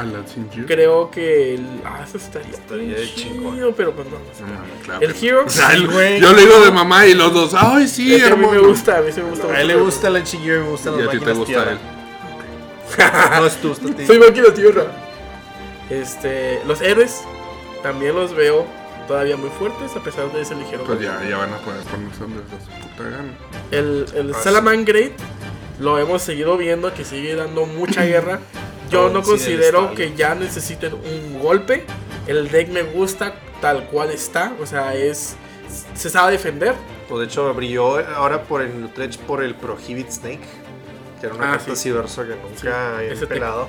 S2: creo que el... Ah, eso estaría,
S3: Estaría
S2: bien
S3: de chingón.
S2: chido, pero pues no. no sé.
S4: No mames, claro.
S2: El Hero...
S4: O sea, el-
S3: güey.
S4: yo le digo de mamá y los dos, ay, sí,
S2: Ese a mí me gusta, a mí sí me gusta.
S3: A él le gusta la Chigiro y me gustan
S4: Y
S3: las
S4: a ti te gusta
S3: tierra.
S4: él.
S3: No es tú, está.
S2: Soy máquina tierra. Este, los héroes también los veo todavía muy fuertes a pesar de ese ligero.
S4: Pues ya, ya van a poder ponerse donde su puta gana.
S2: El, el
S3: Ah,
S2: Salaman Great lo hemos seguido viendo que sigue dando mucha guerra. Yo no considero que ya necesiten un golpe. El deck me gusta tal cual está. O sea, es. Se sabe defender.
S3: Pues de hecho brilló ahora por el Dredge por el Prohibit Snake. Que era una
S2: Ah,
S3: carta
S2: sí.
S3: que nunca
S2: Sí, te-
S3: pelado.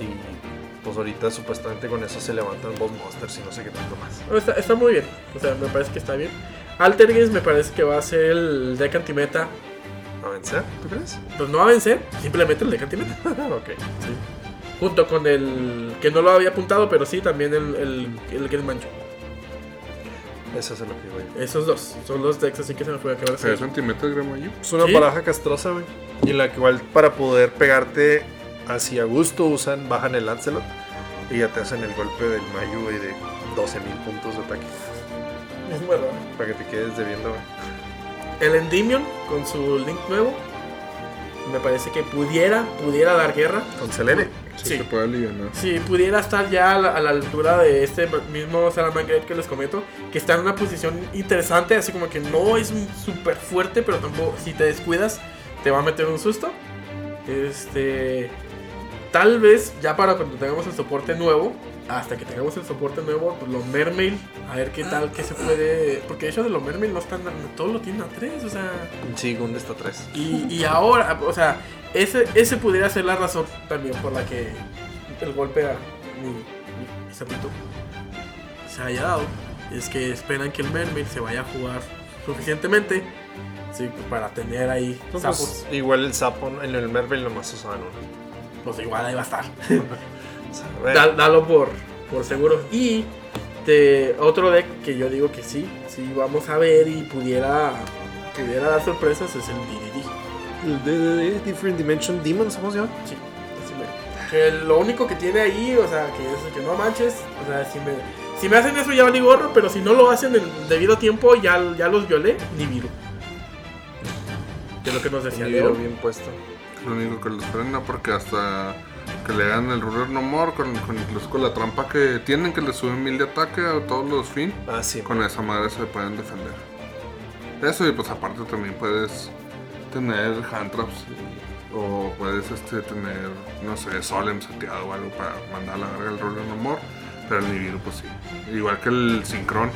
S3: Y pues ahorita supuestamente con eso se levantan dos monsters y no sé qué tanto más.
S2: Está, está muy bien. O sea, me parece que está bien. Altergeist me parece que va a ser el deck antimeta.
S3: ¿A vencer? ¿Tú crees?
S2: Pues no va a vencer, simplemente el deck antimeta.
S3: ok.
S2: Junto con el que no lo había apuntado, pero sí también el, el, el Get Mancho.
S3: Eso es lo que voy.
S2: Esos dos son los decks, así que se me fue a acabar.
S4: ¿Pero el Gremayo?
S3: Es una
S2: ¿Sí?
S3: baraja castrosa, güey. Y en la igual para poder pegarte así a gusto usan, bajan el Lancelot y ya te hacen el golpe del Mayu, güey, de 12.000 puntos de ataque.
S2: Es bueno.
S3: Para que te quedes debiendo, güey.
S2: El Endymion con su link nuevo. Me parece que pudiera, pudiera dar guerra.
S3: Con Selene.
S4: Sí,
S2: Sí.
S4: se puede aliviar.
S2: Si pudiera estar ya a la, a la altura de este mismo Salamanca que les comento, que está en una posición interesante, así como que no es súper fuerte, pero tampoco, si te descuidas, te va a meter un susto. Este. Tal vez ya para cuando tengamos el soporte nuevo, hasta que tengamos el soporte nuevo, pues lo Mermail, a ver qué tal, qué se puede. Porque de hecho de lo Mermail no están, todo lo tienen a 3, o sea.
S3: Sí, Gund está 3.
S2: Y, y ahora, o sea, ese, ese pudiera ser la razón también por la que el golpe a mi, mi sapito se haya dado. Es que esperan que el Mermaid se vaya a jugar suficientemente sí, para tener ahí sapos.
S3: igual el sapo en el Mervel nomás usaban uno.
S2: Pues igual ahí va a estar. Da- dalo por, por seguro. Y de otro deck que yo digo que sí, sí vamos a ver y pudiera, pudiera dar sorpresas es el DDD.
S3: DDD, Different Dimension Demons, ¿cómo se llama?
S2: Sí, así me- Que lo único que tiene ahí, o sea, que es que no manches, o sea, si me, si me hacen eso ya valí gorro, pero si no lo hacen en debido tiempo, ya, ya los violé, ni viro. Que es lo que nos decía
S3: bien puesto.
S4: Lo único que les frena porque hasta que le hagan el Ruler No More, con, con- incluso con la trampa que tienen, que le suben mil de ataque a todos los fin,
S3: Ah, sí.
S4: con esa madre se pueden defender. Eso y pues aparte también puedes tener hand traps y- o puedes este, tener, no sé, Solemn seteado o algo para mandar a la verga el Ruler No More, pero el Nibiru pues sí. Igual que el Synchron.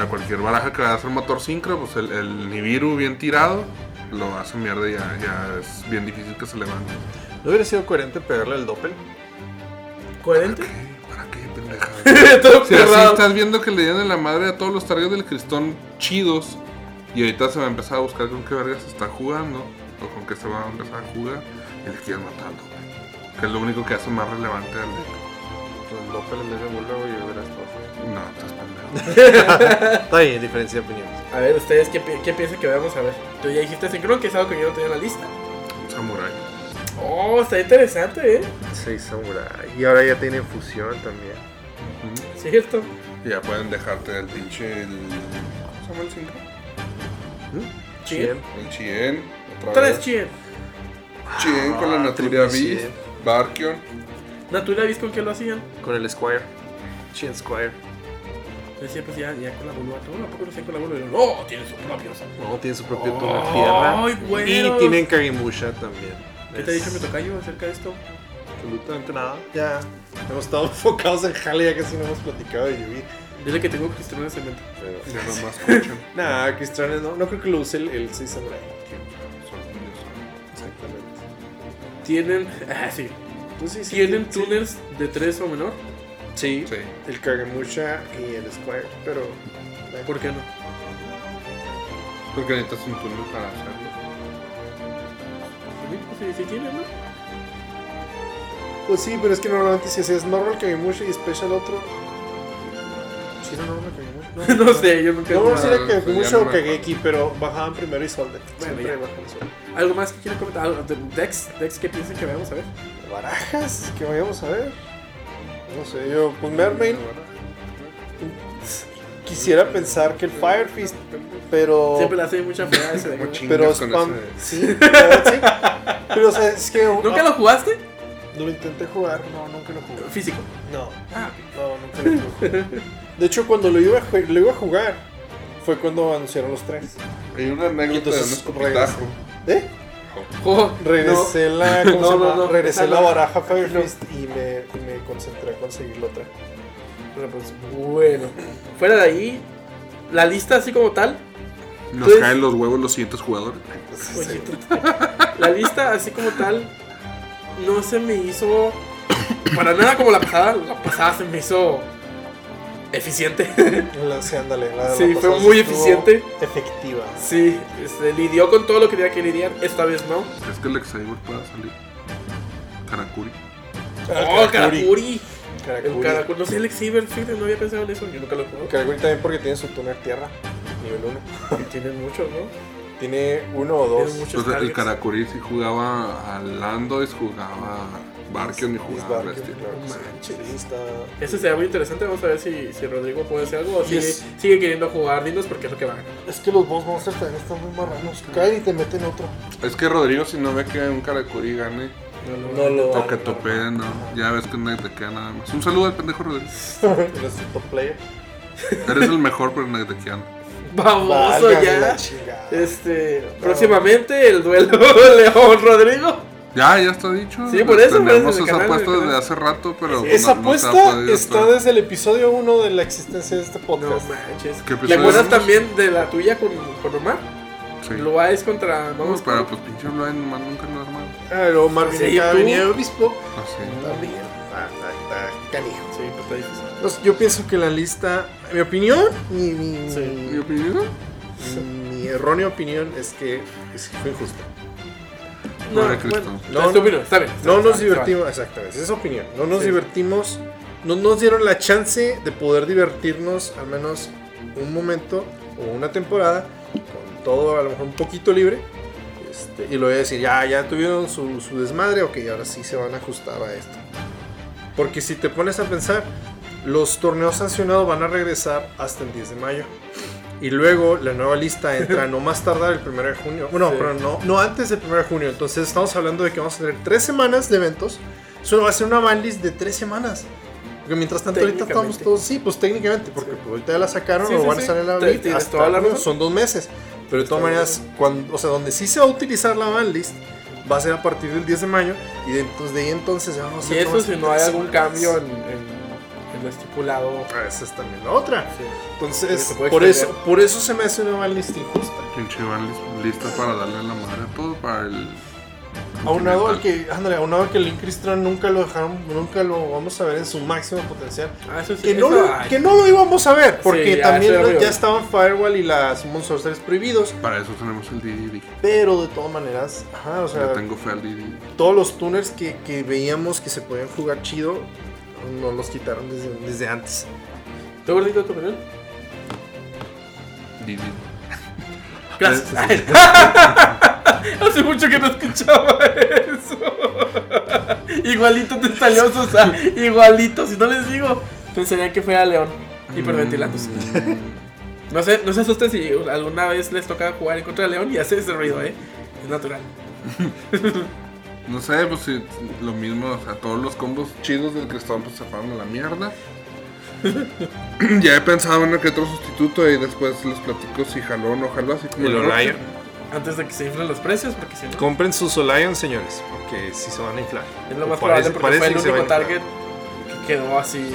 S4: A cualquier baraja que vaya a hacer motor sincro, pues el, el Nibiru bien tirado lo hace mierda y ya, ya es bien difícil que se levante.
S3: ¿No hubiera sido coherente pegarle el Doppel?
S2: ¿Coherente?
S4: ¿Para qué, pendeja?
S2: Todo
S4: Si así estás viendo que le dieron en la madre a todos los targets del Cristón chidos y ahorita se va a empezar a buscar con qué verga se está jugando o con qué se va a empezar a jugar y le quieres matar Que es lo único que hace más relevante al deck.
S3: Pues el Doppel en vez de Bulldog y estado feo.
S4: No, estás pendejo.
S3: Está bien, diferencia de opiniones.
S2: A ver, ¿ustedes qué, pi- qué piensan que vamos a ver? Tú ya dijiste Syncron, que es algo que yo no tenía en la lista.
S4: Samurai.
S2: Oh, está interesante, ¿eh?
S3: Sí, Samurai. Y ahora ya tiene fusión también.
S4: Ujú.
S2: Cierto.
S4: Y ya pueden dejarte el pinche. El, ¿Cómo se llama el Synchro?
S2: Chien.
S4: El Chien. Otra
S2: Tres
S4: vez.
S2: Chien.
S4: Chien con la
S3: Ah,
S4: Naturia Beast. Barkion.
S2: Natura ¿viste con qué lo hacían?
S3: Con el Squire. Chien Squire.
S2: Decía, pues ya, ya con la vulva. ¿Tú tampoco lo sé con la vulva? Y yo, No, tiene su propio.
S3: No, tiene su propio
S2: Oh,
S3: turno de tierra.
S2: ay.
S3: Y tienen Kagemusha también.
S2: ¿Qué te ha dicho mi tocayo acerca de esto?
S3: Absolutamente nada. Ya. Hemos estado enfocados en Jale, ya casi no hemos platicado de Yugi.
S2: Dile que tengo cristianos en mente.
S3: Pero...
S4: Nomás.
S3: Nah, Cristianes no. No creo que lo use el, el 6 Samurai. Exactamente.
S2: Tienen. Ah, sí. Tienen
S3: sí.
S2: tuners de 3 o menor.
S3: Sí.
S4: Sí.
S3: El Kagemusha y el Squire. Pero.
S2: ¿Por qué no?
S4: Porque necesitas un túnel para hacerlo.
S2: Sí, pues sí, sí tienen, ¿no?
S3: Pues sí, pero es que normalmente si hacías normal Kagemusha y special otro. Sí, era normal Kagemusha.
S2: No sé, yo nunca.
S3: No, era
S4: pues ya
S3: Kagemusha
S4: no
S3: o
S4: me
S3: Kageki, pero bajaban primero y Solde.
S2: Bueno,
S3: Siempre bajan Solde.
S2: ¿Algo más que quieran comentar? ¿Algo de Dex? ¿Dex qué piensan que vamos a ver?
S3: Barajas que vayamos a ver. No sé, yo con Mermaid quisiera pensar que el Fire Fist, pero.
S2: Siempre le hace mucha fea ese
S4: chingas
S3: Pero spam. Sí, sí. Pero o sea, es que.
S2: ¿Nunca lo jugaste?
S3: No lo intenté jugar, no, nunca lo jugué.
S2: Físico.
S3: No,
S2: Ah,
S3: no, nunca lo jugué. De hecho, cuando lo iba, a, lo iba a jugar, fue cuando anunciaron los tres.
S4: Hay una
S3: Y
S4: anécdota de un.
S3: ¿Eh?
S2: Oh,
S3: Regresé
S2: no.
S3: la, ¿cómo
S2: No,
S3: Regresé la baraja Fire Fist y me, y me concentré a conseguir la otra.
S2: Bueno, pues, bueno. Fuera de ahí, la lista así como tal.
S4: Nos
S2: Pues-
S4: caen los huevos los siguientes jugadores.
S2: Oye, tú- la lista así como tal no se me hizo para nada como la pasada. La pasada se me hizo eficiente.
S3: Sí, ándale. La,
S2: Sí,
S3: la
S2: fue muy eficiente.
S3: Efectiva.
S2: sí, este, lidió con todo lo que tenía que lidiar. Esta vez no.
S4: ¿Crees que el Excalibur pueda salir? Karakuri.
S2: Oh, Karakuri. El
S3: Karakuri.
S2: No sé, el Exiber, fíjate, no había pensado en eso. Yo nunca lo jugué.
S3: Karakuri también porque tiene su tuner tierra. Nivel 1.
S2: Tienen muchos, ¿no?
S3: Tiene uno o dos.
S2: Tiene muchos
S4: Pues el. Karakuri sí jugaba a Landois, jugaba Barkion y jugaba
S3: claro. Sí, está-
S2: Ese sería muy interesante. Vamos a ver si, si Rodrigo puede hacer algo o sigue, sigue queriendo jugar Dinos porque es lo que va a ganar.
S3: Es que los boss monsters también están muy marranos. Caen y te meten otro.
S4: Es que Rodrigo, si no ve que un Karakuri gane,
S3: No lo
S4: o que topeen, no. Ya ves que no te queda nada más. Un saludo al pendejo Rodrigo.
S3: Eres un top player.
S4: Eres el mejor, pero no te quedan.
S2: Vamos ya. Este, próximamente el duelo León Rodrigo.
S4: Ya, ya está dicho.
S2: Sí, por eso,
S4: Tenemos esa
S2: canal,
S4: apuesta desde hace rato, pero.
S3: Esa
S4: no- no
S3: apuesta
S4: podido
S3: está
S4: hacer.
S3: desde el episodio 1 de la existencia de este
S2: No
S3: podcast.
S2: manches.
S4: ¿Qué episodio
S2: ¿Le acuerdas también de la tuya con, con Omar?
S4: Sí.
S2: Lo es contra.
S4: No,
S2: Vamos,
S4: pero pues pinche Blind nomás nunca lo armado.
S3: Ah, luego Marvin
S2: Sí,
S3: venía de obispo.
S4: Así.
S3: También. Ah, está, está canijo.
S2: Sí, pues está difícil.
S3: Entonces, yo pienso que la lista, mi opinión, mi, mi,
S2: Sí.
S4: ¿Mi opinión?
S3: mi errónea opinión es que es- fue injusta.
S2: No,
S4: Pobre Cristo.
S2: bueno,
S3: No,
S2: es tu opinión, está bien. está
S3: No
S2: bien,
S3: nos divertimos, exactamente, esa es opinión. No nos
S2: Sí.
S3: divertimos, no nos dieron la chance de poder divertirnos al menos un momento o una temporada con todo a lo mejor un poquito libre. Este, y lo voy a decir, ya, ya tuvieron su, su desmadre, ok, ahora sí se van a ajustar a esto. Porque si te pones a pensar, los torneos sancionados van a regresar hasta el 10 de mayo. Y luego la nueva lista entra no más tardar el 1 de junio. Bueno,
S2: Sí.
S3: pero no, no antes del 1 de junio. Entonces estamos hablando de que vamos a tener tres semanas de eventos. Eso va a ser una banlist de tres semanas. Porque mientras tanto ahorita estamos todos... Sí, pues técnicamente. Porque pues, ahorita ya la sacaron
S2: Sí,
S3: o
S2: sí,
S3: van a
S2: sí.
S3: salir la banlist hasta
S2: toda la.
S3: Son dos meses. Pero de todas maneras, cuando, o sea, donde sí se va a utilizar la banlist va a ser a partir del 10 de mayo. Y de, entonces, de ahí entonces vamos a
S2: Y
S3: hacer
S2: eso
S3: nomás
S2: si no hay algún cambio en- en lo estipulado.
S3: Ah, Esa es también la otra.
S2: Sí.
S3: Entonces, por eso, por eso se me hace una banlist injusta.
S4: Pinche lista para darle la madre a todo para el.
S3: Aunado al que, ándale, aunado al que Link Cristran nunca lo dejaron, nunca lo vamos a ver en su máximo potencial.
S2: Ah, eso sí.
S3: Que no, lo, que no lo íbamos a ver, porque
S2: ya,
S3: también lo- ya estaban Firewall y las Summon Sorcerers prohibidos.
S4: Para eso tenemos el DD.
S3: Pero de todas maneras, ajá, o sea,
S4: Yo tengo fe al DD.
S3: todos los tuners que, que veíamos que se podían jugar chido, no los quitaron desde, desde antes.
S2: ¿Tú, gordito, tu opinión?
S4: DD.
S2: Gracias. Hace mucho que no escuchaba eso. igualito te salió Sosa. Igualito. Si no les digo, pensarían que fuera León. Hiperventilándose. No sé, no se asusten si alguna vez les toca jugar en contra de León y hace ese ruido, eh. Es natural.
S4: No sé, pues sí, lo mismo, o sea, todos los combos chidos del Cristón pues se fueron a la mierda. ya he pensado en que otro sustituto y después les platico si jaló o no jaló, así como
S3: El. Orion.
S2: Antes de que se inflen los precios, porque si no.
S3: Compren sus Olion, señores, porque si se van a inflar.
S2: Es lo más
S3: Parece-
S2: probable porque
S3: parece
S2: fue el único target que quedó así.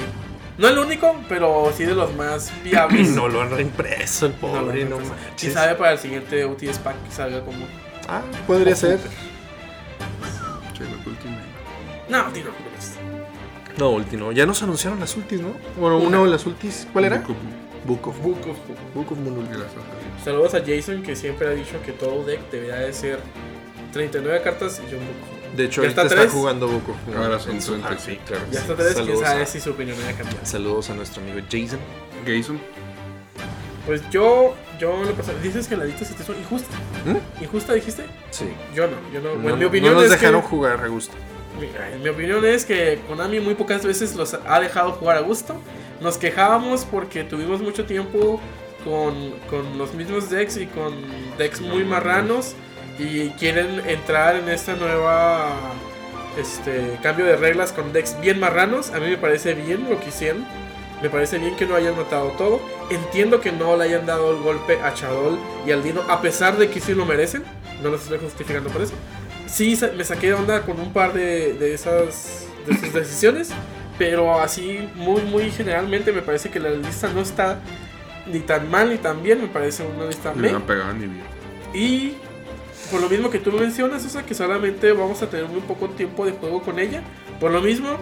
S2: No el único, pero sí de los más viables.
S3: No lo han reimpreso el
S2: No,
S3: pobre, no,
S2: no,
S3: manches.
S2: Si sabe para el siguiente UTS pack que salga como.
S3: Ah, podría ser.
S4: Ultimate.
S2: No, tío, no.
S3: No, ulti no. Ya nos anunciaron las ultis, ¿no? Bueno, una de las ultis. ¿Cuál era?
S4: Book of-
S3: Book of
S2: Book of
S3: Ulti.
S2: Saludos a Jason que siempre ha dicho que todo deck debería de ser 39 cartas y un Book.
S3: De hecho,
S2: ¿Ya
S3: ahorita
S2: está
S3: jugando Book of Moon.
S4: Ahora son
S3: en su-
S4: 30.
S3: Ah, sí, claro.
S2: Ya está tres, quién
S3: Saludos
S2: sabe si su opinión haya cambiado.
S3: Saludos a nuestro amigo Jason.
S4: Jason.
S2: Pues yo, yo lo personal, dices que la lista se te hizo injusta. ¿Injusta dijiste?
S3: Sí.
S2: Yo no, yo no.
S3: No,
S2: en mi opinión
S3: no nos
S2: es
S3: dejaron
S2: que,
S3: jugar a gusto.
S2: En mi opinión es que Konami muy pocas veces los ha dejado jugar a gusto. Nos quejábamos porque tuvimos mucho tiempo con, con los mismos decks y con decks muy marranos y quieren entrar en esta nueva este cambio de reglas con decks bien marranos. A mí me parece bien lo que hicieron. Me parece bien que no hayan matado todo. Entiendo que no le hayan dado el golpe a Chadol y al Dino, a pesar de que sí lo merecen. no los estoy justificando por eso. Sí, me saqué de onda con un par de, de esas de sus decisiones, pero así, muy, muy generalmente me parece que la lista no está ni tan mal ni tan bien, me parece una lista
S4: No
S2: meh.
S4: me pegaban ni bien.
S2: Y por lo mismo que tú mencionas, o sea, que solamente vamos a tener muy poco tiempo de juego con ella. Por lo mismo,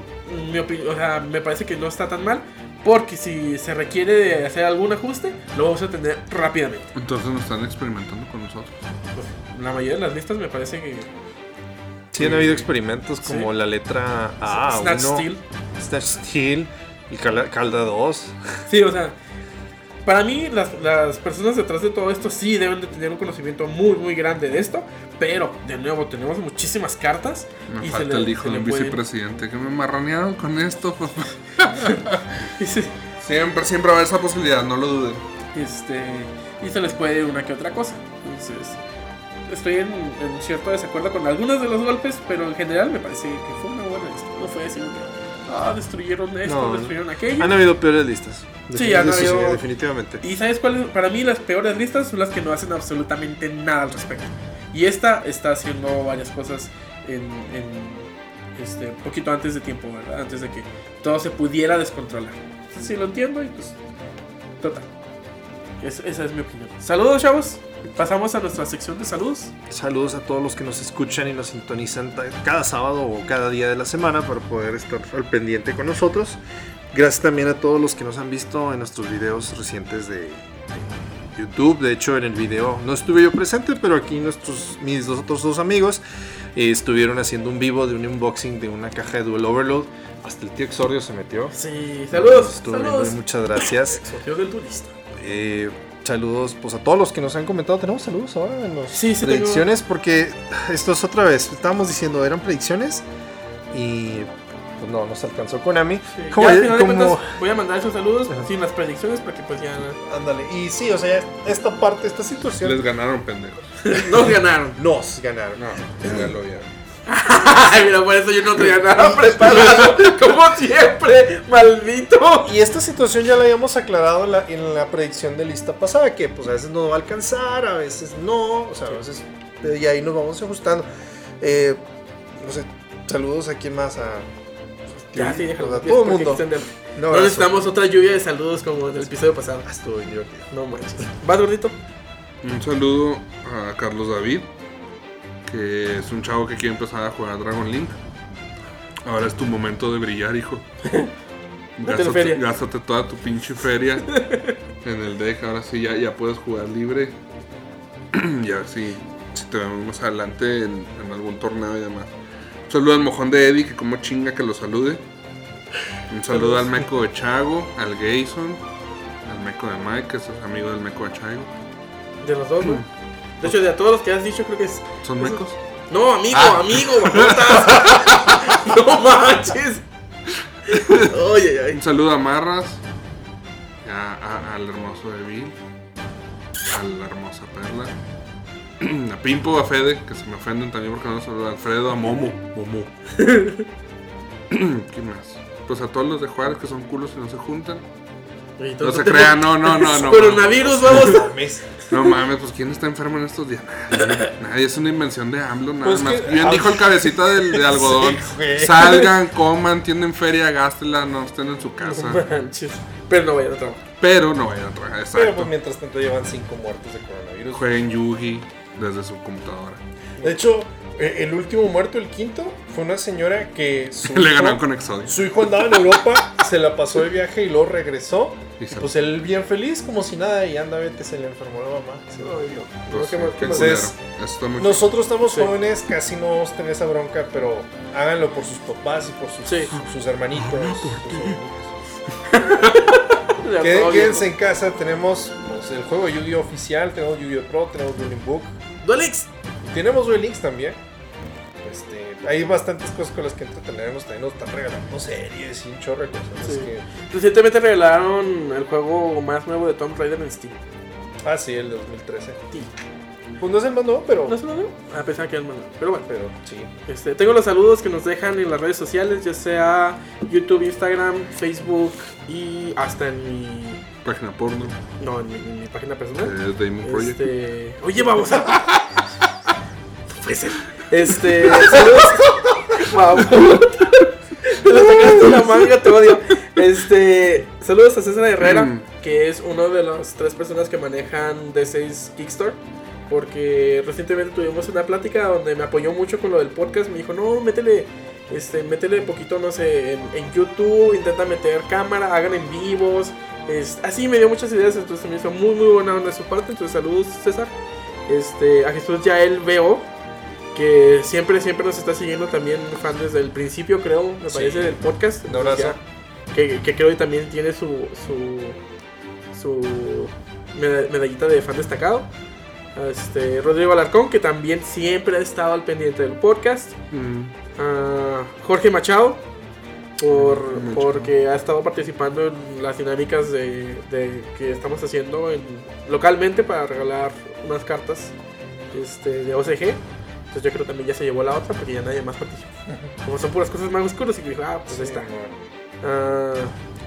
S2: mi o sea, me parece que no está tan mal. Porque si se requiere de hacer algún ajuste, lo vamos a tener rápidamente.
S4: Entonces nos están experimentando con nosotros.
S2: Pues, la mayoría de las listas me parece que.
S3: Sí, han habido experimentos como
S2: Sí.
S3: la letra A,
S2: Snatch
S3: uno,
S2: Steel.
S3: Snatch Steel, el Calda, Calda 2.
S2: Sí, o sea, para mí las, las personas detrás de todo esto sí deben de tener un conocimiento muy, muy grande de esto. Pero, de nuevo, tenemos muchísimas cartas.
S4: Me
S2: y se
S4: falta
S2: le-
S4: el hijo
S2: se
S4: de
S2: le
S4: un
S2: pueden-
S4: vicepresidente que me marranearon con esto.
S2: y se-
S4: siempre, siempre va a haber esa posibilidad, no lo duden.
S2: Este, y se les puede ir una que otra cosa. Entonces, estoy en, en cierto desacuerdo con algunos de los golpes, pero en general me parece que fue una buena lista. No fue así que, ah, destruyeron esto,
S3: No,
S2: destruyeron aquello.
S3: Han habido peores listas.
S2: Sí, han
S3: sí,
S2: habido-
S3: definitivamente.
S2: Y sabes cuáles, para mí las peores listas son las que no hacen absolutamente nada al respecto. Y esta está haciendo varias cosas en, en, este, un poquito antes de tiempo, ¿verdad? Antes de que todo se pudiera descontrolar. Sí, lo entiendo y pues, total. Es- esa es mi opinión. Saludos, chavos. Pasamos a nuestra sección de saludos.
S3: Saludos a todos los que nos escuchan y nos sintonizan cada sábado o cada día de la semana para poder estar al pendiente con nosotros. Gracias también a todos los que nos han visto en nuestros videos recientes de, YouTube. De hecho, en el video no estuve yo presente, pero aquí nuestros, mis dos otros dos amigos eh, estuvieron haciendo un vivo de un unboxing de una caja de Dual Overload. Hasta el tío Exordio se metió.
S2: Sí, saludos.
S3: Estuvo
S2: saludos.
S3: muchas gracias.
S2: Exordio del turista.
S3: Eh, saludos pues a todos los que nos han comentado. Tenemos saludos ahora en las
S2: Sí, sí,
S3: predicciones porque esto es otra vez. Estábamos diciendo eran predicciones y pues no nos alcanzó Konami.
S2: Sí,
S3: Como,
S2: ya, al final de
S3: como-
S2: cuentas, voy a mandar esos saludos
S3: Ajá.
S2: sin las predicciones para que pues ya
S3: ándale. Y sí, o sea, esta parte, esta situación
S4: Les ganaron, pendejos.
S2: nos ganaron.
S3: nos ganaron.
S4: No, ya lo vieron.
S2: Ay, mira, por eso yo no tenía nada preparado. Como siempre, maldito.
S3: Y esta situación ya la habíamos aclarado en la, en la predicción de lista pasada, que pues a veces no va a alcanzar, a veces no, o sea, a veces eh, y ahí nos vamos ajustando. Eh, no sé, saludos a quién más, a,
S2: Ya, sí, déjalo.
S3: todo el mundo.
S2: No necesitamos otra lluvia de saludos como en el episodio pasado.
S3: Estuvo divertido.
S2: No manches. ¿Vas, gordito?
S4: Un saludo a Carlos David, que es un chavo que quiere empezar a jugar Dragon Link. Ahora es tu momento de brillar, hijo.
S2: A.
S4: Gástate toda tu pinche feria en el deck. Ahora sí, ya, ya puedes jugar libre. y a ver si, si te vemos más adelante en, en algún torneo y demás. Un saludo al mojón de Eddie, que como chinga que lo salude. Un saludo al meco de Chago, al Gayson, al meco de Mike, que es amigo del meco de Chago.
S2: De los dos, ¿no? De hecho, de todos los que has dicho, creo que es.
S4: ¿Son mecos?
S2: No, amigo,
S4: Ah.
S2: amigo, babotas. no manches. Oye, ay.
S4: Un saludo a Marras, a- a- al hermoso de Bill, a la hermosa Perla, a Pimpo, a Fede, que se me ofenden también porque no saludo a Alfredo, a Momo, Momo. ¿Quién más? Pues a todos los de Juárez que son culos y no se juntan. No se crean, no, no, no, no.
S2: Coronavirus, vamos.
S4: No mames, pues ¿quién está enfermo en estos días? Nadie, nadie, es una invención de AMLO, nada
S3: Pues
S4: más.
S3: que-
S4: Bien dijo el cabecita del, de algodón. Salgan, coman, tienen feria, gástela, no estén en su casa.
S2: Pero no vayan a trabajar.
S4: Pero no vayan a trabajar,
S3: Pero pues mientras tanto llevan cinco muertos de coronavirus.
S4: Jueguen Yugi desde su computadora.
S3: De hecho, el último muerto, el quinto, fue una señora que su
S4: Le
S3: hijo-
S4: ganaron con Exodio.
S3: Su hijo andaba en Europa, se la pasó de viaje y luego regresó.
S4: Y
S3: Y
S4: se-
S3: pues él bien feliz, como si nada, y anda, vete, se le enfermó la mamá. Se-.
S4: Pues.
S3: Entonces, Nosotros estamos
S2: Sí.
S3: jóvenes, casi no vamos a tener esa bronca, pero háganlo por sus papás y por sus,
S2: Sí.
S3: sus hermanitos. sus. Quédense en casa, tenemos pues, el juego de Yu-Gi-Oh! oficial, tenemos Yu-Gi-Oh! Pro, tenemos Dueling Book,
S2: Duelix.
S3: Tenemos Duel Links también. Este, hay bastantes cosas con las que entretenernos, también nos están regalando series y un chorro de cosas.
S2: Sí.
S3: así que-
S2: Recientemente regalaron el juego más nuevo de Tomb Raider en Steam.
S3: ah, sí, el de 2013.
S2: Sí.
S3: Pues no es el más nuevo, pero,
S2: ¿No se lo veo? A pesar que es más nuevo. Pero bueno.
S3: pero sí.
S2: Este, tengo los saludos que nos dejan en las redes sociales, ya sea YouTube, Instagram, Facebook y hasta en mi.
S4: página porno.
S2: No, en mi, en mi página personal.
S4: Es Damon Project.
S2: Este. Oye, vamos a. Este, saludos. Te lo sacaste de la manga, te odio. Este, saludos a César Herrera, que es uno de las tres personas que manejan D6 Kickstarter. Porque recientemente tuvimos una plática donde me apoyó mucho con lo del podcast. Me dijo, no, métele, este, métele poquito, no sé, en, en YouTube, intenta meter cámara, hagan en vivos. Es, así me dio muchas ideas, entonces me hizo muy, muy buena onda de su parte. Entonces, saludos, César. Este, a Jesús ya él veo que siempre, siempre nos está siguiendo también, fan desde el principio, creo, me
S3: Sí.
S2: parece, del podcast.
S3: Un abrazo.
S2: Ya, que, que creo que también tiene su, su, su meda- medallita de fan destacado. Este, Rodrigo Alarcón, que también siempre ha estado al pendiente del podcast.
S4: Mm.
S2: a Jorge Machado, por, porque ha estado participando en las dinámicas de, de que estamos haciendo en- localmente para regalar unas cartas este, de OCG. Entonces yo creo que también ya se llevó la otra porque ya nadie más participa. Como son puras cosas más oscuras y dijo, ah, pues ahí está. Ah,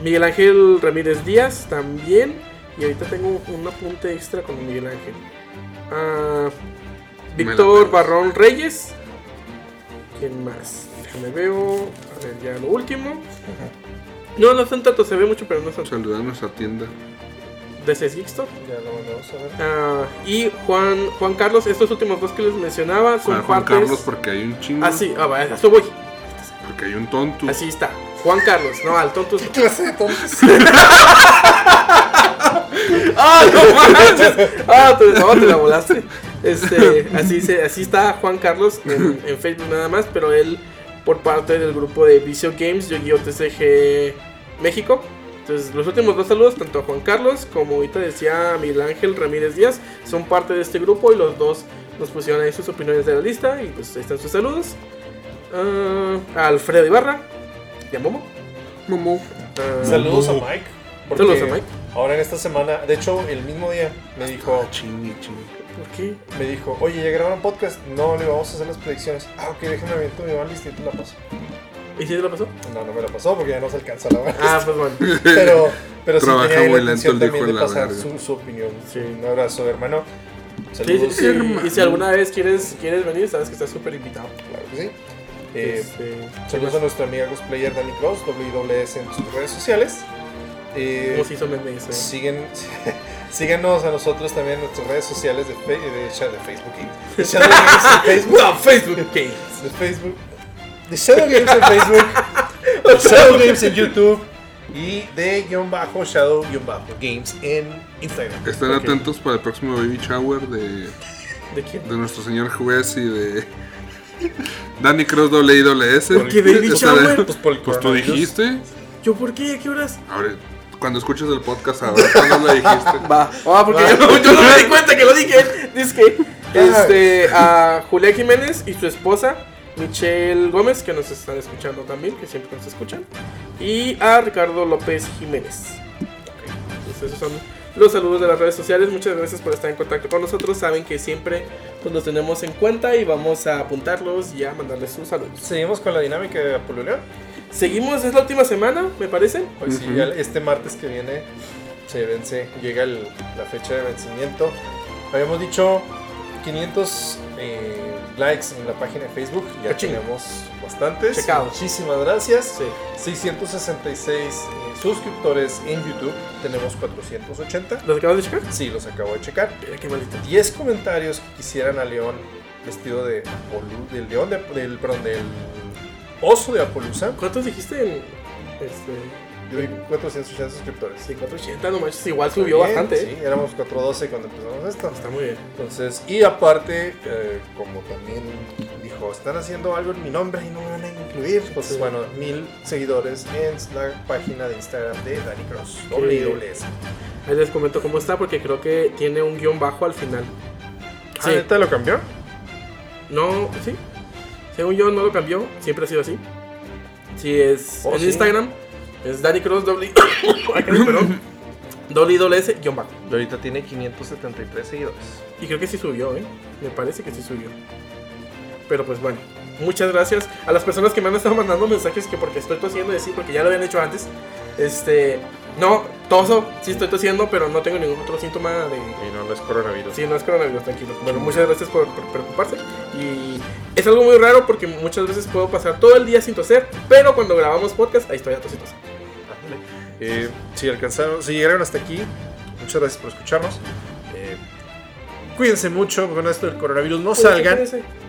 S2: Miguel Ángel Ramírez Díaz también. Y ahorita tengo un apunte extra con Miguel Ángel. Ah, Víctor. Barrón Reyes. ¿Quién más? Déjame veo. A ver, ya lo último. No, no son tantos, se ve mucho, pero no son
S4: Saludar a tienda.
S2: De ese Sixto.
S3: Ya lo mandamos a ver.
S2: Ah, y Juan, Juan Carlos, estos últimos dos que les mencionaba son
S4: Juan, Juan
S2: partes.
S4: Carlos porque hay un chingo.
S2: Ah, sí, ah, va, a eso voy.
S4: Porque hay un tonto.
S2: Así está. Juan Carlos, no, al tonto.
S3: ¿Qué clase de tontos?
S2: ¡Ah, no manches! ¡Ah, te, no, te la volaste! Este, así, se, así está Juan Carlos en, en Facebook nada más, pero él por parte del grupo de Vicio Games, Yu-Gi-Oh! TCG México. Entonces, los últimos dos saludos, tanto a Juan Carlos como ahorita decía Miguel Ángel Ramírez Díaz, son parte de este grupo y los dos nos pusieron ahí sus opiniones de la lista y pues ahí están sus saludos. Ah, a Alfredo Ibarra, y a Momo.
S4: Momo.
S2: Ah,
S3: Saludos a Mike.
S2: Saludos a Mike.
S3: Ahora en esta semana, de hecho, el mismo día me dijo,
S4: Ah, chingue, chingue.
S2: ¿Por qué?
S3: me dijo, oye, ya grabaron podcast. No, le vamos a hacer las predicciones. Ah, ok, déjame aviento mi banlist y te la paso.
S2: ¿Y si te lo pasó?
S3: No, no me la pasó porque ya no se alcanza la verdad.
S2: Ah, pues bueno.
S3: pero, pero sí
S4: Trabaja
S3: tenía la intención también
S4: de
S3: de pasar su, su opinión.
S2: Sí.
S3: Un abrazo, hermano. Saludos.
S2: sí, sí.
S4: hermano.
S2: Y si alguna vez quieres, quieres venir, sabes que estás súper invitado.
S3: Claro que sí. Eh, saludos a nuestra amiga cosplayer Dani Cross, WWS en sus redes sociales. Eh,
S2: ¿Cómo se hizo ese?
S3: siguen, síganos a nosotros también en nuestras redes sociales de, fe- de, Sha- de Facebook. De Facebook. De Shadow Games en Facebook. de Shadow Games en YouTube. Y de guion bajo Shadow guion bajo Games en Instagram.
S4: Estén atentos para el próximo baby shower de,
S2: ¿De quién?
S4: de nuestro señor juez y de Danny Cross WIWS.
S2: ¿Por qué baby
S4: O sea,
S2: shower?
S3: Pues por el
S4: Pues tú dijiste.
S2: ¿Yo por qué? ¿A qué horas?
S4: Ahora, cuando escuches el podcast, ahora cuando lo dijiste.
S2: Va. Ah, porque yo, no, yo no me di cuenta que lo dije. Dice que este, a Julián Jiménez y su esposa, Michelle Gómez, que nos están escuchando también, que siempre nos escuchan. Y a Ricardo López Jiménez. Ok, Entonces esos son los saludos de las redes sociales. Muchas gracias por estar en contacto con nosotros. Saben que siempre pues, los tenemos en cuenta y vamos a apuntarlos y a mandarles sus saludos.
S3: Seguimos con la dinámica de Apolo León.
S2: Seguimos, es la última semana, me parece.
S3: Hoy sí, ya este martes que viene se vence, llega el- la fecha de vencimiento. Habíamos dicho 500 eh, likes en la página de Facebook, ya
S2: Cachín.
S3: tenemos bastantes.
S2: Checado.
S3: Muchísimas gracias.
S2: Sí.
S3: 666 eh, suscriptores en YouTube, tenemos 480.
S2: ¿Los acabas de checar?
S3: Sí, los acabo de checar.
S2: Mira qué maldito.
S3: 10 comentarios que quisieran a León vestido de Apolu- del león de, del perdón, del oso de Apolusa.
S2: ¿Cuántos dijiste en este
S3: Yo vi 480 suscriptores.
S2: Sí, 480, no manches, igual subió
S3: Bien,
S2: bastante.
S3: Sí, éramos 412 cuando empezamos esto.
S2: Está muy bien.
S3: Entonces, y aparte, eh, como también dijo, están haciendo algo en mi nombre y no me van a incluir. Pues
S2: Sí.
S3: bueno, mil seguidores en la página de Instagram de Danny Cross.
S2: Sí.
S3: WWS.
S2: Ahí les comento cómo está porque creo que tiene un guion bajo al final.
S3: Ah, ¿neta lo cambió?
S2: No, sí. Según yo no lo cambió, siempre ha sido así. Sí, es
S3: Oh,
S2: en
S3: sí.
S2: Instagram es Danny Cross perdón. WWS guion bajo.
S3: Y ahorita tiene 573 seguidores.
S2: Y creo que sí subió, ¿eh? Me parece que sí subió. Pero pues bueno, muchas gracias a las personas que me han estado mandando mensajes que porque estoy tosiendo así, porque ya lo habían hecho antes. Este, no, toso, sí estoy tosiendo, pero no tengo ningún otro síntoma de...
S3: Y no, no es coronavirus.
S2: Sí, no es coronavirus, tranquilo. Bueno, muchas gracias por, por preocuparse. Y es algo muy raro porque muchas veces puedo pasar todo el día sin toser, pero cuando grabamos podcast, ahí estoy a tositos.
S3: Eh, si alcanzaron, si llegaron hasta aquí, muchas gracias por escucharnos. Eh, cuídense mucho con esto del coronavirus, no salgan.
S2: Cuídense.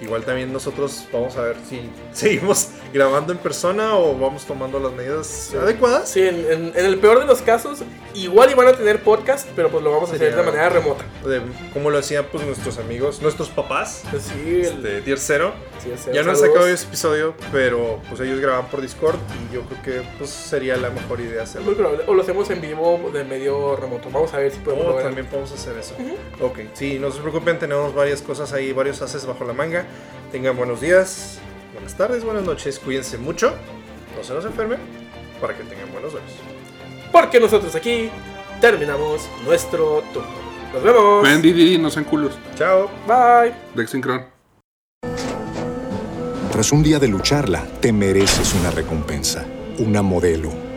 S3: Igual también nosotros vamos a ver si seguimos grabando en persona o vamos tomando las medidas adecuadas.
S2: Sí, en, en- en el peor de los casos, igual iban a tener podcast, pero pues lo vamos a hacer
S3: Sería-
S2: de manera remota.
S3: De cómo lo hacían pues nuestros amigos, nuestros papás
S2: Sí, el-
S3: de Tier Zero.
S2: sí, el-
S3: Ya no han sacado ese episodio, pero pues ellos graban por Discord y yo creo que pues sería la mejor idea
S2: Es muy
S3: hacerlo.
S2: probable. O lo hacemos en vivo de medio remoto. Vamos a ver si podemos
S3: Oh, también podemos hacer eso. Ok, sí, no se preocupen, tenemos varias cosas ahí, varios haces bajo la manga. Tengan buenos días, buenas tardes, buenas noches, cuídense mucho, no se nos enfermen, para que tengan buenos duelos.
S2: Porque nosotros aquí terminamos nuestro turno. Nos vemos.
S4: Ven, Didi, no sean culos.
S3: Chao.
S2: Bye.
S4: Dex Syncron.
S5: Tras un día de lucharla, te mereces una recompensa, una modelo,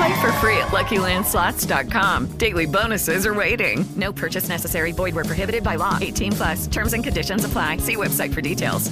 S6: Play for free at LuckyLandSlots.com. Daily bonuses are waiting. No purchase necessary. Void were prohibited by law. 18 plus. Terms and conditions apply. See website for details.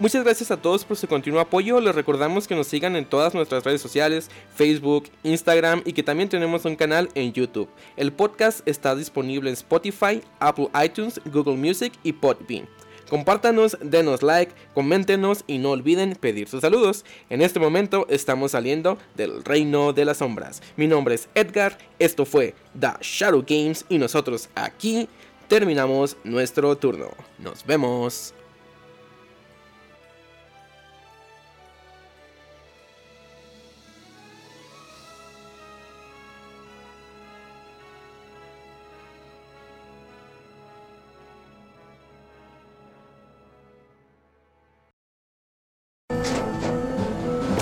S2: Muchas gracias a todos por su continuo apoyo. Les recordamos que nos sigan en todas nuestras redes sociales, Facebook, Instagram y que también tenemos un canal en YouTube. El podcast está disponible en Spotify, Apple iTunes, Google Music y Podbean. Compártanos, denos like, coméntenos y no olviden pedir sus saludos. En este momento estamos saliendo del reino de las sombras. Mi nombre es Edgar, esto fue The Shadow Games y nosotros aquí terminamos nuestro turno. Nos vemos.